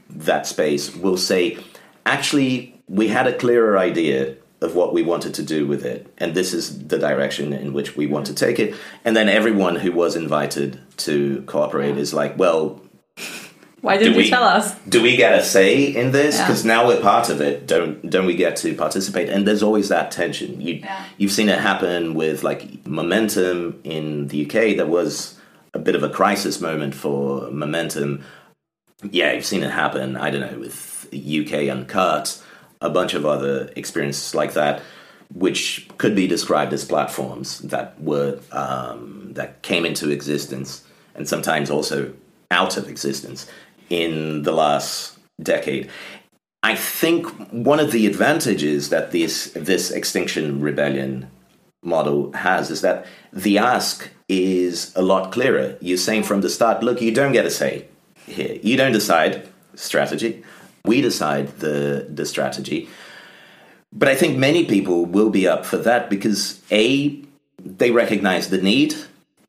[SPEAKER 3] that space will say actually we had a clearer idea of what we wanted to do with it and this is the direction in which we want to take it and then everyone who was invited to cooperate is like well
[SPEAKER 2] why didn't
[SPEAKER 3] do we,
[SPEAKER 2] you tell us?
[SPEAKER 3] Do we get a say in this? Because
[SPEAKER 2] Yeah.
[SPEAKER 3] now we're part of it. Don't don't we get to participate? And there's always that tension. You
[SPEAKER 2] Yeah.
[SPEAKER 3] you've seen it happen with like momentum in the UK. There was a bit of a crisis moment for momentum. Yeah, you've seen it happen. I don't know with UK Uncut, a bunch of other experiences like that, which could be described as platforms that were um, that came into existence and sometimes also out of existence in the last decade. I think one of the advantages that this this extinction rebellion model has is that the ask is a lot clearer. You're saying from the start, look, you don't get a say here. You don't decide strategy. We decide the the strategy. But I think many people will be up for that because a they recognize the need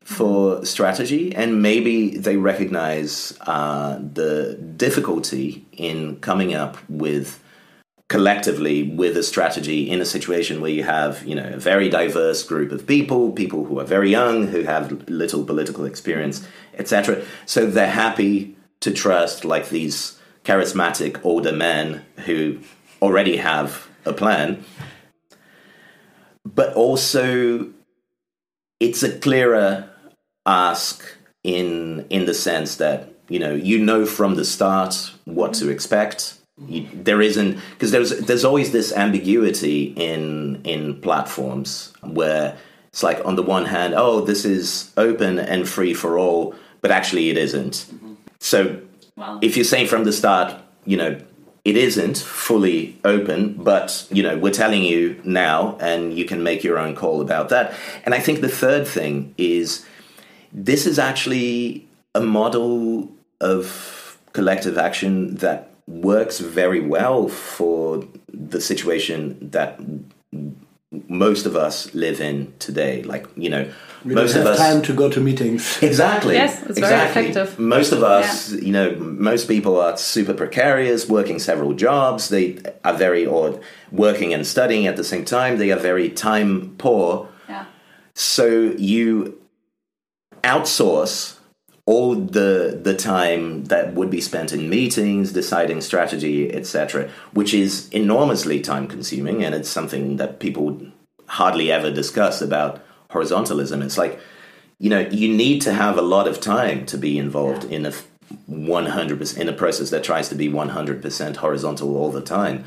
[SPEAKER 3] for strategy, and maybe they recognize uh, the difficulty in coming up with collectively with a strategy in a situation where you have you know a very diverse group of people people who are very young who have little political experience etc so they're happy to trust like these charismatic older men who already have a plan. But also it's a clearer ask in in the sense that you know you know from the start what to expect. You, there isn't because there's there's always this ambiguity in in platforms where it's like on the one hand oh this is open and free for all but actually it isn't. So
[SPEAKER 2] Well,
[SPEAKER 3] if you're saying from the start you know it isn't fully open but you know we're telling you now and you can make your own call about that. And i think the third thing is this is actually a model of collective action that works very well for the situation that most of us live in today. Like you know
[SPEAKER 1] We
[SPEAKER 3] most
[SPEAKER 1] don't
[SPEAKER 3] of
[SPEAKER 1] have
[SPEAKER 3] us
[SPEAKER 1] time to go to meetings.
[SPEAKER 3] Exactly.
[SPEAKER 2] Yes, it's very effective.
[SPEAKER 3] Most of us, you know, most people are super precarious, working several jobs. They are very, or working and studying at the same time. They are very time poor.
[SPEAKER 2] yeah.
[SPEAKER 3] So you outsource all the the time that would be spent in meetings, deciding strategy, etc., which is enormously time consuming, and it's something that people hardly ever discuss about horizontalism. It's like you know you need to have a lot of time to be involved in a 100% in a process that tries to be 100% horizontal all the time.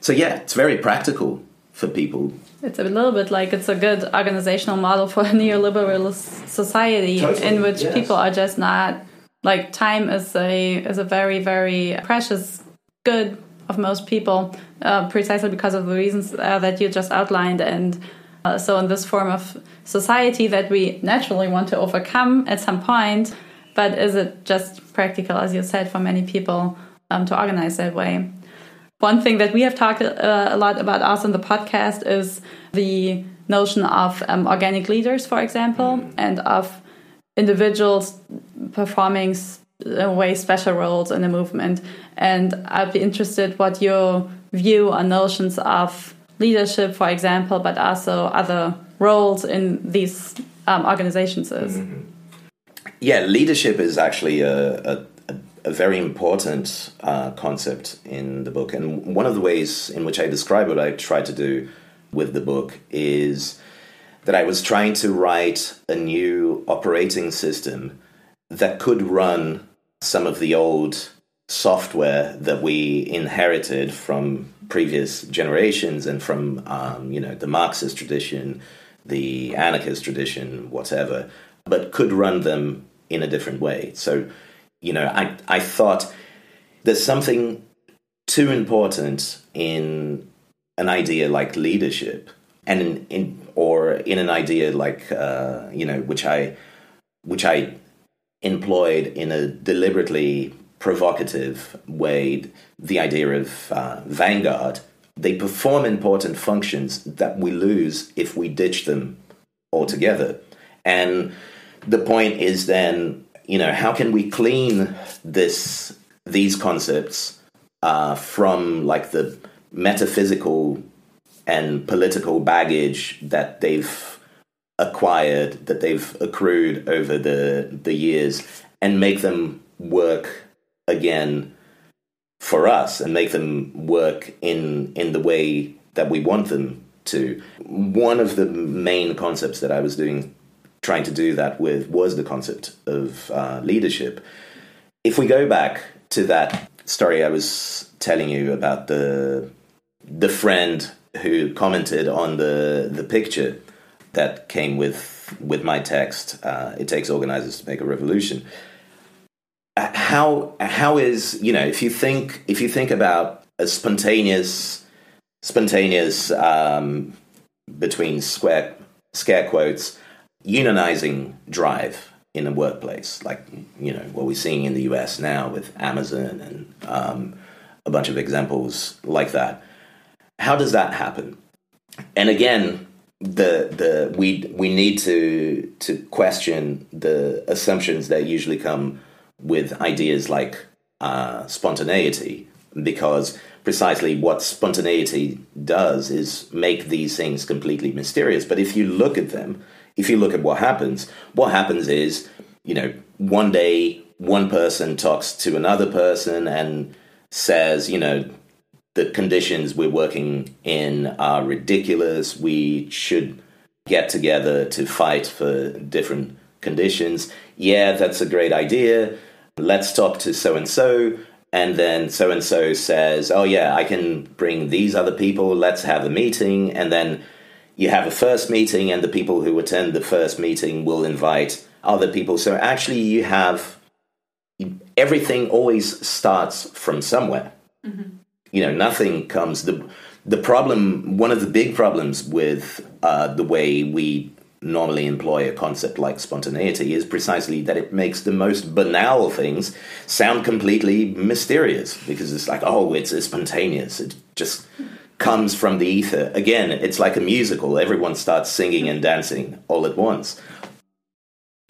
[SPEAKER 3] So yeah, it's very practical for people
[SPEAKER 2] It's a little bit like it's a good organizational model for a neoliberal society
[SPEAKER 3] Totally,
[SPEAKER 2] in which
[SPEAKER 3] yes.
[SPEAKER 2] people are just not like time is a is a very very precious good of most people uh, precisely because of the reasons uh, that you just outlined and uh, so in this form of society that we naturally want to overcome at some point but is it just practical as you said for many people um, to organize that way one thing that we have talked uh, a lot about us in the podcast is the notion of um, organic leaders, for example, and of individuals performing s- in a way special roles in a movement. And I'd be interested what your view on notions of leadership, for example, but also other roles in these um, organizations is.
[SPEAKER 3] Yeah, leadership is actually a, a, a- very important uh, concept in the book. And one of the ways in which I describe what I tried to do with the book is that I was trying to write a new operating system that could run some of the old software that we inherited from previous generations and from um, you know the Marxist tradition, the anarchist tradition, whatever, but could run them in a different way. So, you know, I, I thought there's something too important in an idea like leadership and in, in or in an idea like uh, you know which I which I employed in a deliberately provocative way the idea of uh, vanguard they perform important functions that we lose if we ditch them altogether. And the point is then you know how can we clean this these concepts uh, from like the metaphysical and political baggage that they've acquired, that they've accrued over the the years, and make them work again for us, and make them work in in the way that we want them to. One of the main concepts that I was doing, trying to do that with, was the concept of uh, leadership. If we go back to that story I was telling you about the the friend who commented on the the picture that came with with my text. Uh, it takes organizers to make a revolution. How how is you know if you think if you think about a spontaneous spontaneous um, between square scare quotes unionizing drive in a workplace like you know what we're seeing in the US now with Amazon and um, a bunch of examples like that how does that happen? And again, the the we we need to to question the assumptions that usually come with ideas like uh, spontaneity, because precisely what spontaneity does is make these things completely mysterious. But if you look at them, if you look at what happens, what happens is, you know, one day one person talks to another person and says, you know, the conditions we're working in are ridiculous. We should get together to fight for different conditions. Yeah, that's a great idea. Let's talk to so and so. And then so and so says, Oh, yeah, I can bring these other people. Let's have a meeting. And then you have a first meeting, and the people who attend the first meeting will invite other people. So actually, you have everything always starts from somewhere. Mm-hmm you know nothing comes the the problem one of the big problems with uh, the way we normally employ a concept like spontaneity is precisely that it makes the most banal things sound completely mysterious because it's like oh it's, it's spontaneous. It just comes from the ether. Again it's like a musical. Everyone starts singing and dancing all at once.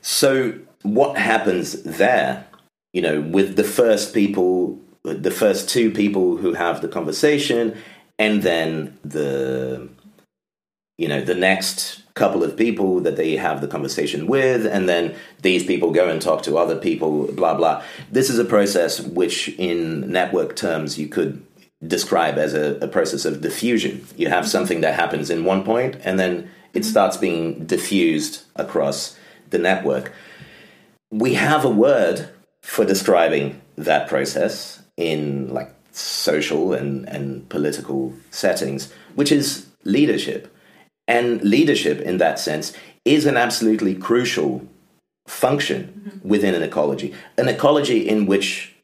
[SPEAKER 3] So what happens there? You know with the first people the first two people who have the conversation and then the you know the next couple of people that they have the conversation with and then these people go and talk to other people blah blah. This is a process which in network terms you could describe as a, a process of diffusion. You have mm-hmm. something that happens in one point and then it mm-hmm. starts being diffused across the network. We have a word for describing that process in like social and, and political settings, which is leadership. And leadership, in that sense, is an absolutely crucial function mm-hmm. within an ecology. An ecology in which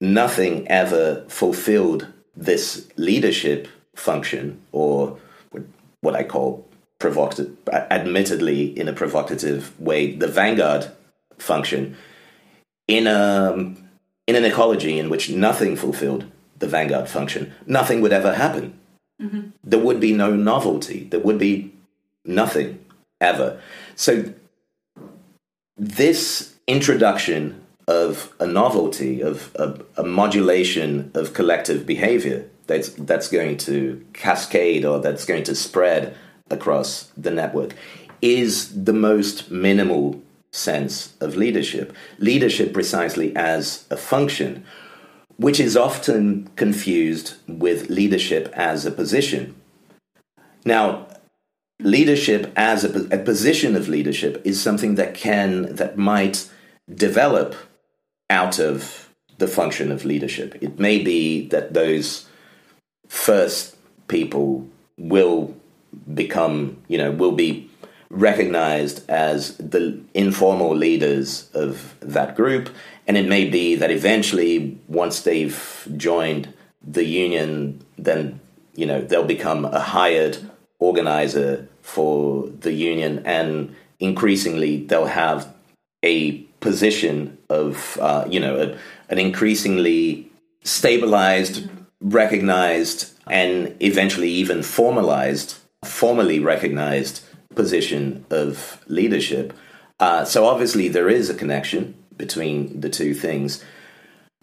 [SPEAKER 3] nothing ever fulfilled this leadership function, or what I call provocative, admittedly in a provocative way, the vanguard function, in a in an ecology in which nothing fulfilled the vanguard function, nothing would ever happen. Mm-hmm. There would be no novelty. There would be nothing ever. So, this introduction of a novelty, of a, a modulation of collective behavior that's, that's going to cascade or that's going to spread across the network is the most minimal sense of leadership. Leadership, precisely as a function, which is often confused with leadership as a position. Now, leadership as a, a, position of leadership is something that can, that might develop out of the function of leadership. It may be that those first people will become, you know, will be recognized as the informal leaders of that group. And it may be that eventually, once they've joined the union, then you know they'll become a hired organizer for the union, and increasingly they'll have a position of uh, you know a, an increasingly stabilized, recognized, and eventually even formalized, formally recognized position of leadership. Uh, so obviously there is a connection between the two things.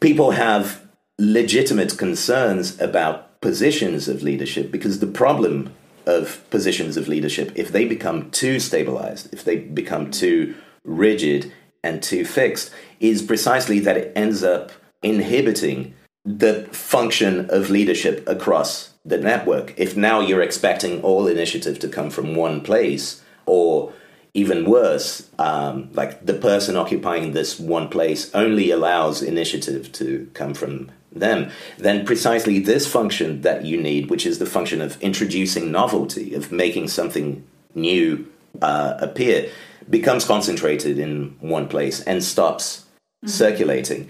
[SPEAKER 3] People have legitimate concerns about positions of leadership because the problem of positions of leadership, if they become too stabilized, if they become too rigid and too fixed, is precisely that it ends up inhibiting the function of leadership across the network. If now you're expecting all initiative to come from one place, or even worse, um, like the person occupying this one place only allows initiative to come from them, then precisely this function that you need, which is the function of introducing novelty, of making something new uh, appear, becomes concentrated in one place and stops mm-hmm. circulating.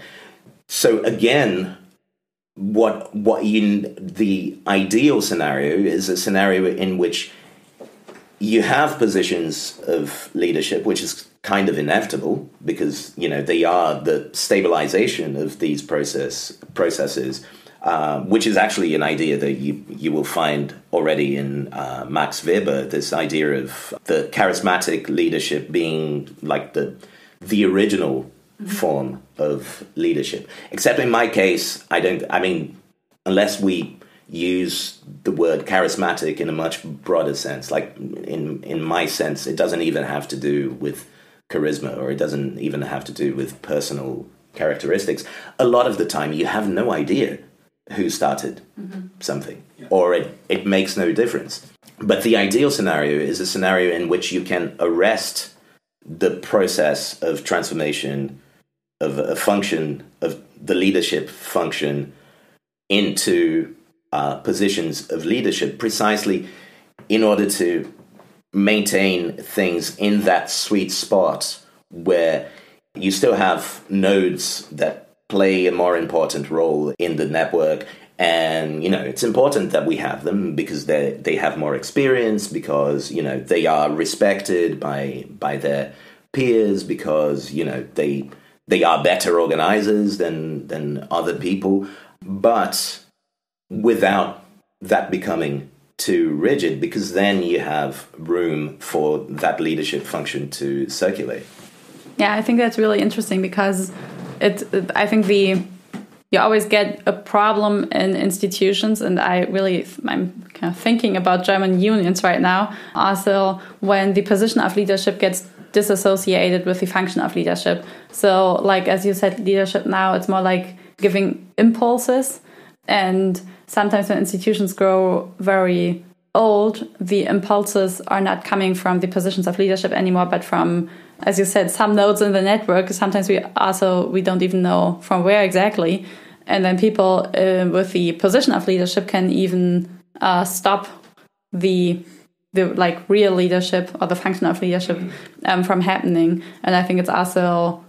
[SPEAKER 3] So again, what what in the ideal scenario is a scenario in which you have positions of leadership, which is kind of inevitable because you know they are the stabilization of these process processes, uh, which is actually an idea that you you will find already in uh, Max Weber. This idea of the charismatic leadership being like the the original mm-hmm. form of leadership. Except in my case, I don't. I mean, unless we use the word charismatic in a much broader sense, like in in my sense, it doesn't even have to do with charisma, or it doesn't even have to do with personal characteristics. A lot of the time, you have no idea who started mm-hmm. something, yeah. or it, it makes no difference. But the ideal scenario is a scenario in which you can arrest the process of transformation of a function of the leadership function into uh, positions of leadership precisely in order to maintain things in that sweet spot where you still have nodes that play a more important role in the network. And you know it's important that we have them because they they have more experience because you know they are respected by by their peers because you know they they are better organizers than than other people. But without that becoming too rigid because then you have room for that leadership function to circulate.
[SPEAKER 2] Yeah, I think that's really interesting because it, I think the you always get a problem in institutions and i really i'm kind of thinking about german unions right now also when the position of leadership gets disassociated with the function of leadership so like as you said leadership now it's more like giving impulses and sometimes when institutions grow very old, the impulses are not coming from the positions of leadership anymore, but from, as you said, some nodes in the network. Sometimes we also we don't even know from where exactly, and then people uh, with the position of leadership can even uh, stop the the like real leadership or the function of leadership um, from happening. And I think it's also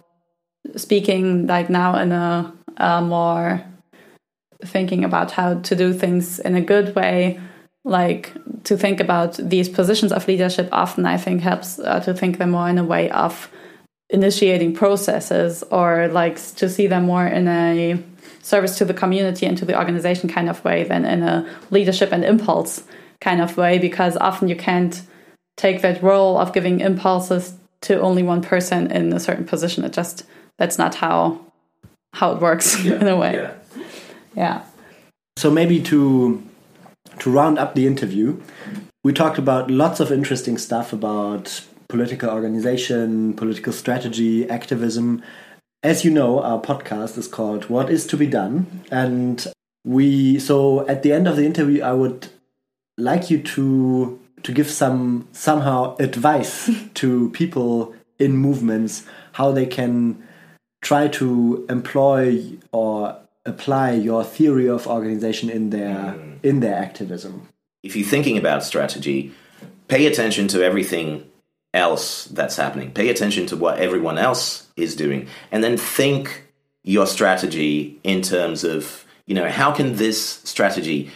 [SPEAKER 2] speaking like now in a, a more thinking about how to do things in a good way. Like to think about these positions of leadership often i think helps uh, to think them more in a way of initiating processes or like to see them more in a service to the community and to the organization kind of way than in a leadership and impulse kind of way because often you can't take that role of giving impulses to only one person in a certain position. It just that's not how how it works yeah, in a way. Yeah. Yeah.
[SPEAKER 1] So maybe to to round up the interview, we talked about lots of interesting stuff about political organization, political strategy, activism. As you know, our podcast is called What is to be done and we so at the end of the interview I would like you to to give some somehow advice to people in movements how they can try to employ or apply your theory of organization in their mm. in their activism.
[SPEAKER 3] If you're thinking about strategy, pay attention to everything else that's happening. Pay attention to what everyone else is doing, and then think your strategy in terms of, you know, how can this strategy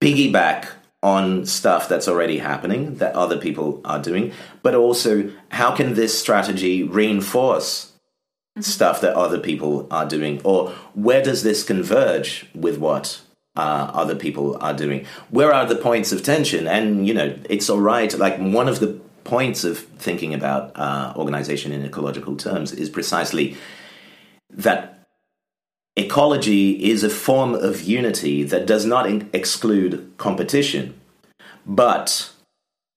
[SPEAKER 3] piggyback on stuff that's already happening that other people are doing, but also how can this strategy reinforce mm-hmm. stuff that other people are doing, or where does this converge with what uh, other people are doing? Where are the points of tension? And you know, it's all right. Like one of the points of thinking about uh, organization in ecological terms is precisely that ecology is a form of unity that does not in- exclude competition. But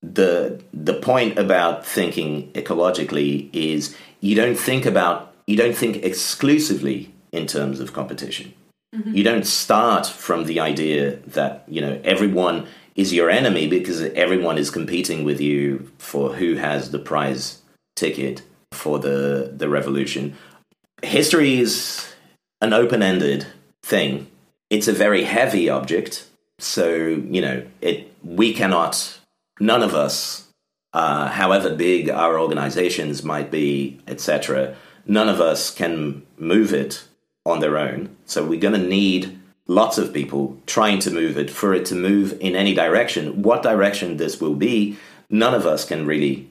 [SPEAKER 3] the the point about thinking ecologically is you don't think about you don't think exclusively in terms of competition. Mm-hmm. You don't start from the idea that you know everyone is your enemy because everyone is competing with you for who has the prize ticket for the the revolution. History is an open ended thing. It's a very heavy object. So, you know, it we cannot, none of us, uh, however big our organizations might be, etc., none of us can move it on their own. So we're going to need lots of people trying to move it for it to move in any direction. What direction this will be, none of us can really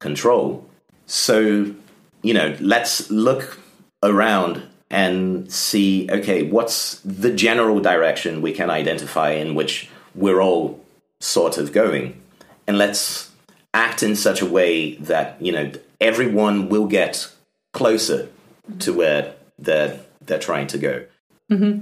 [SPEAKER 3] control. So, you know, let's look around and see okay what's the general direction we can identify in which we're all sort of going and let's act in such a way that you know everyone will get closer to where they're they're trying to go
[SPEAKER 2] mm-hmm.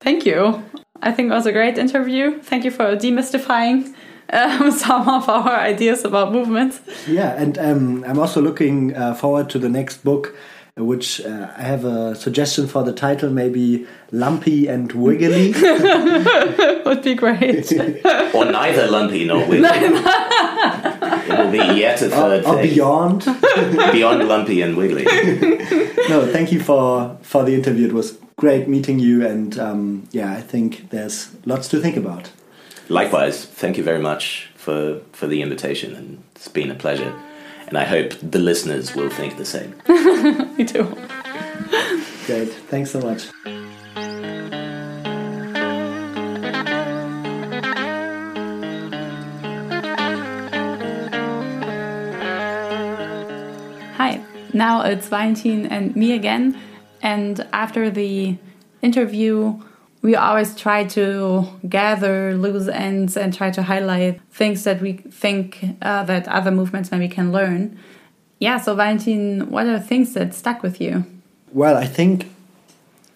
[SPEAKER 2] thank you i think it was a great interview thank you for demystifying um, some of our ideas about movements
[SPEAKER 1] yeah and um, i'm also looking uh, forward to the next book which uh, I have a suggestion for the title, maybe Lumpy and Wiggly.
[SPEAKER 2] Would be great.
[SPEAKER 3] or neither Lumpy nor Wiggly. It will be yet a third
[SPEAKER 1] or, or beyond.
[SPEAKER 3] beyond Lumpy and Wiggly.
[SPEAKER 1] no, thank you for, for the interview. It was great meeting you, and um, yeah, I think there's lots to think about.
[SPEAKER 3] Likewise, thank you very much for, for the invitation, and it's been a pleasure. And I hope the listeners will think the same.
[SPEAKER 2] Me too.
[SPEAKER 1] Great. Thanks so much.
[SPEAKER 2] Now it's Valentin and me again. And after the interview, we always try to gather loose ends and try to highlight things that we think uh, that other movements maybe can learn. Yeah, so Valentin, what are things that stuck with you?
[SPEAKER 1] Well, I think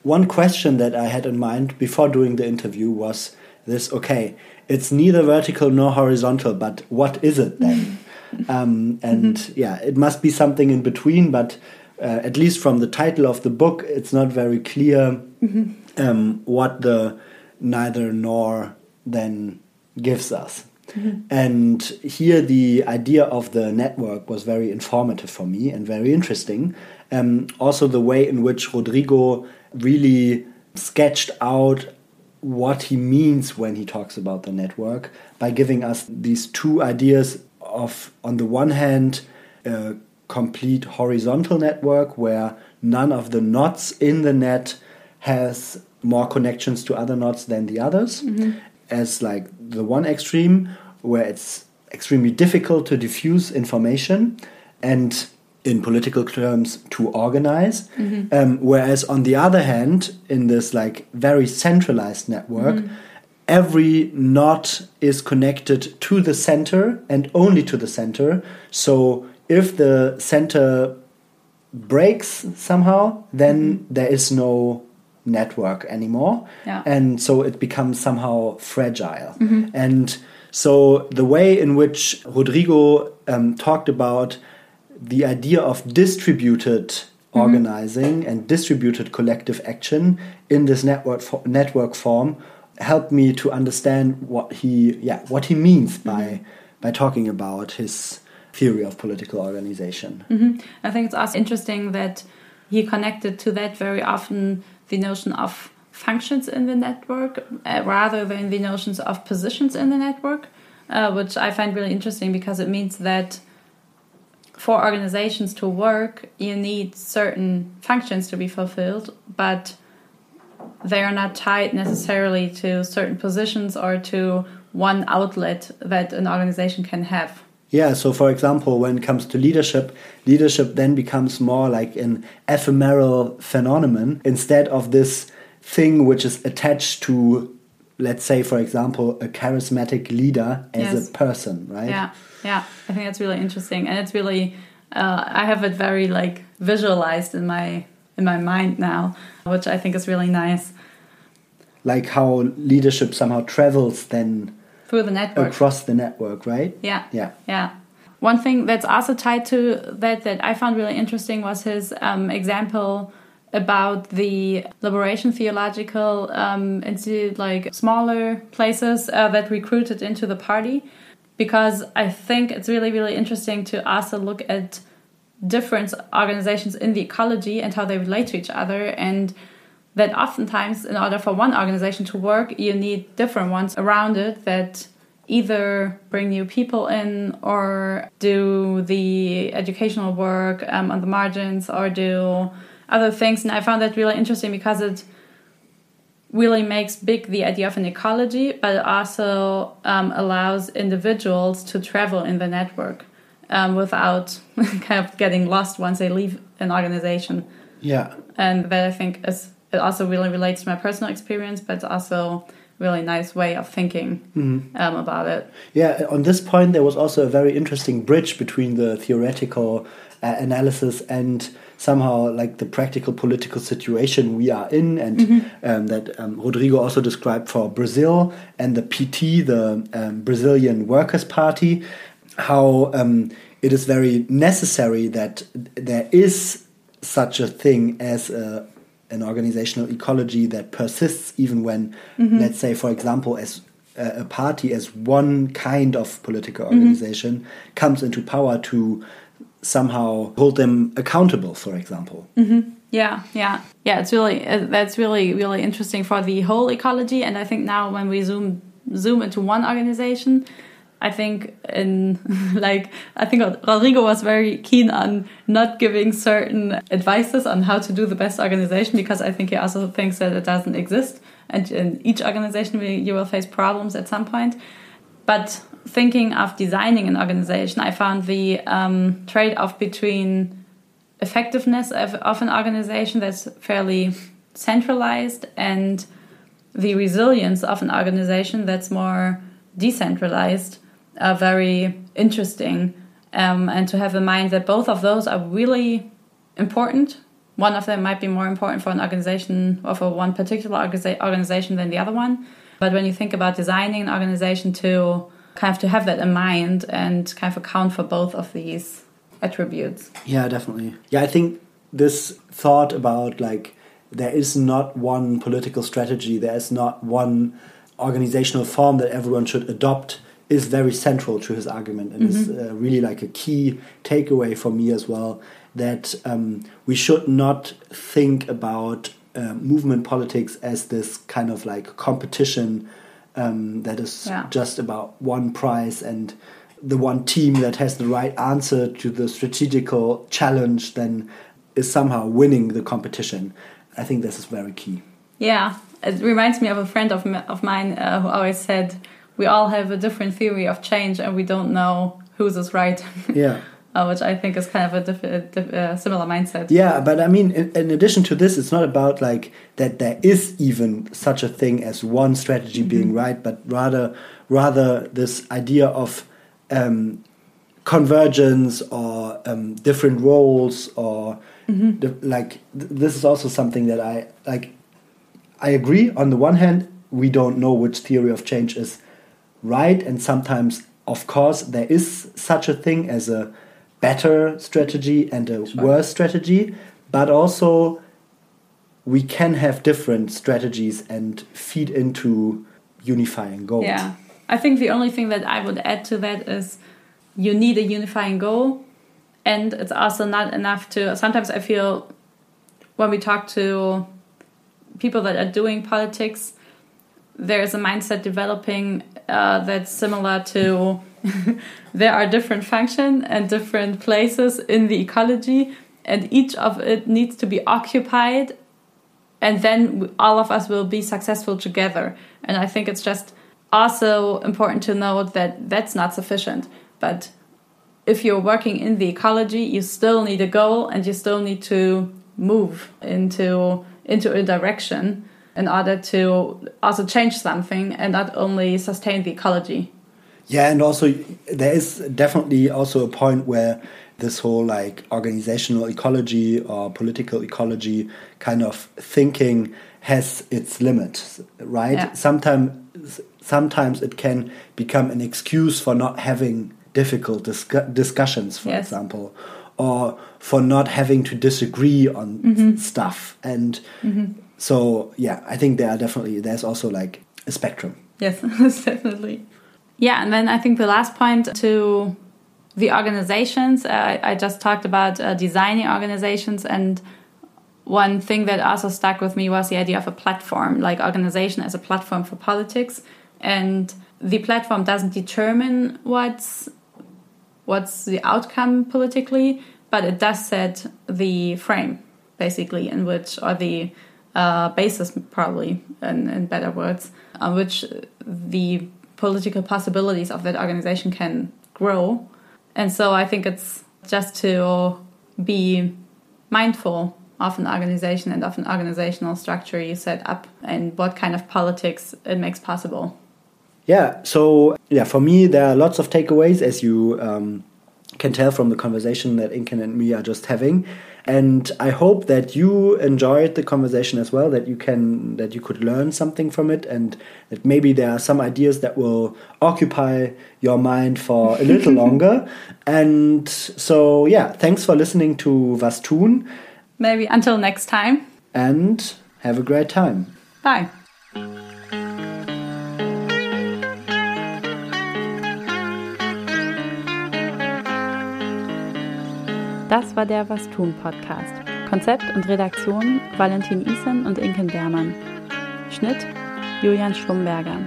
[SPEAKER 1] one question that I had in mind before doing the interview was this okay, it's neither vertical nor horizontal, but what is it then? um, and mm -hmm. yeah, it must be something in between, but uh, at least from the title of the book, it's not very clear. Mm -hmm um, what the neither nor then gives us. Mm-hmm. And here, the idea of the network was very informative for me and very interesting. Um, also, the way in which Rodrigo really sketched out what he means when he talks about the network by giving us these two ideas of, on the one hand, a complete horizontal network where none of the knots in the net has more connections to other nodes than the others mm-hmm. as like the one extreme where it's extremely difficult to diffuse information and in political terms to organize mm-hmm. um, whereas on the other hand in this like very centralized network mm-hmm. Every knot is connected to the center and only to the center so if the center breaks somehow then mm-hmm. there is no network anymore.
[SPEAKER 2] Yeah.
[SPEAKER 1] And so it becomes somehow fragile. Mm -hmm. And so the way in which Rodrigo um, talked about the idea of distributed mm -hmm. organizing and distributed collective action in this network fo network form helped me to understand what he yeah what he means by mm -hmm. by talking about his theory of political organization.
[SPEAKER 2] Mm-hmm. I think it's also interesting that he connected to that very often the notion of functions in the network uh, rather than the notions of positions in the network, uh, which I find really interesting because it means that for organizations to work, you need certain functions to be fulfilled, but they are not tied necessarily to certain positions or to one outlet that an organization can have.
[SPEAKER 1] Yeah, so for example, when it comes to leadership, leadership then becomes more like an ephemeral phenomenon instead of this thing which is attached to, let's say, for example, a charismatic leader as yes. a person, right?
[SPEAKER 2] Yeah, yeah. I think that's really interesting, and it's really uh, I have it very like visualized in my in my mind now, which I think is really nice.
[SPEAKER 1] Like how leadership somehow travels then
[SPEAKER 2] through the network
[SPEAKER 1] across the network, right?
[SPEAKER 2] Yeah,
[SPEAKER 1] yeah,
[SPEAKER 2] yeah. One thing that's also tied to that that I found really interesting was his um, example about the liberation theological um, into like smaller places uh, that recruited into the party because I think it's really really interesting to also look at different organizations in the ecology and how they relate to each other and that oftentimes in order for one organization to work you need different ones around it that either bring new people in or do the educational work um, on the margins or do other things. And i found that really interesting because it really makes big the idea of an ecology but it also um, allows individuals to travel in the network um, without kind of getting lost once they leave an organization
[SPEAKER 1] yeah
[SPEAKER 2] and that i think is it also really relates to my personal experience but it's also really nice way of thinking mm-hmm. um, about it.
[SPEAKER 1] Yeah, on this point, there was also a very interesting bridge between the theoretical uh, analysis and somehow like the practical political situation we are in, and mm-hmm. um, that um, Rodrigo also described for Brazil and the PT, the um, Brazilian Workers' Party, how um, it is very necessary that there is such a thing as a an organizational ecology that persists even when, mm-hmm. let's say, for example, as a party as one kind of political mm-hmm. organization mm-hmm. comes into power to somehow hold them accountable for example
[SPEAKER 2] mm-hmm. yeah yeah yeah it's really uh, that's really really interesting for the whole ecology and i think now when we zoom zoom into one organization I think in like I think Rodrigo was very keen on not giving certain advices on how to do the best organization because I think he also thinks that it doesn't exist and in each organization you will face problems at some point. But thinking of designing an organization, I found the um, trade-off between effectiveness of, of an organization that's fairly centralized and the resilience of an organization that's more decentralized are very interesting. Um, and to have in mind that both of those are really important. One of them might be more important for an organization or for one particular organization than the other one. But when you think about designing an organization to kind of to have that in mind and kind of account for both of these attributes.
[SPEAKER 1] Yeah, definitely. Yeah, I think this thought about like there is not one political strategy, there is not one organizational form that everyone should adopt is very central to his argument and mm-hmm. is uh, really like a key takeaway for me as well that um, we should not think about uh, movement politics as this kind of like competition um, that is yeah. just about one prize and the one team that has the right answer to the strategical challenge then is somehow winning the competition. I think this is very key.
[SPEAKER 2] Yeah, it reminds me of a friend of, of mine uh, who always said, we all have a different theory of change and we don't know whose is right.
[SPEAKER 1] Yeah.
[SPEAKER 2] uh, which I think is kind of a, diff a diff uh, similar mindset.
[SPEAKER 1] Yeah, but I mean, in, in, addition to this, it's not about like that there is even such a thing as one strategy mm -hmm. being right, but rather rather this idea of um, convergence or um, different roles or mm -hmm. like th this is also something that I like. I agree. On the one hand, we don't know which theory of change is right? And sometimes of course there is such a thing as a better strategy and a sure. worse strategy but also we can have different strategies and feed into unifying goals.
[SPEAKER 2] Yeah. I think the only thing that i would add to that is you need a unifying goal and it's also not enough to sometimes i feel when we talk to people that are doing politics there's a mindset developing uh, that's similar to there are different functions and different places in the ecology, and each of it needs to be occupied, and then all of us will be successful together. And I think it's just also important to note that that's not sufficient. But if you're working in the ecology, you still need a goal and you still need to move into into a direction in order to also change something and not only sustain the ecology.
[SPEAKER 1] Yeah, and also there is definitely also a point where this whole like organizational ecology or political ecology kind of thinking has its limits, right? Yeah. Sometimes sometimes it can become an excuse for not having difficult discussions, for yes. example, or for not having to disagree on mm -hmm. stuff. And mm -hmm. So, yeah, I think there are definitely, there's also like a spectrum.
[SPEAKER 2] Yes, definitely. Yeah, and then I think the last point to the organizations, uh, I just talked about uh, designing organizations and one thing that also stuck with me was the idea of a platform, like organization as a platform for politics. And the platform doesn't determine what's what's the outcome politically, but it does set the frame, basically, in which, or the uh, basis, probably, in, in better words, on which the political possibilities of that organization can grow. And so I think it's just to be mindful of an organization and of an organizational structure you set up and what kind of politics it makes possible.
[SPEAKER 1] Yeah, so yeah, for me, there are lots of takeaways as you um, can tell from the conversation that Inken and me are just having. And I hope that you enjoyed the conversation as well, that you can that you could learn something from it, and that maybe there are some ideas that will occupy your mind for a little longer. And so, yeah, thanks for listening to Was tun.
[SPEAKER 2] Maybe until next time.
[SPEAKER 1] And have a great time.
[SPEAKER 2] Bye. Das war der Was tun Podcast. Konzept und Redaktion Valentin Isen und Inken Bermann. Schnitt Julian Schlumberger.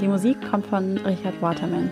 [SPEAKER 2] Die Musik kommt von Richard Waterman.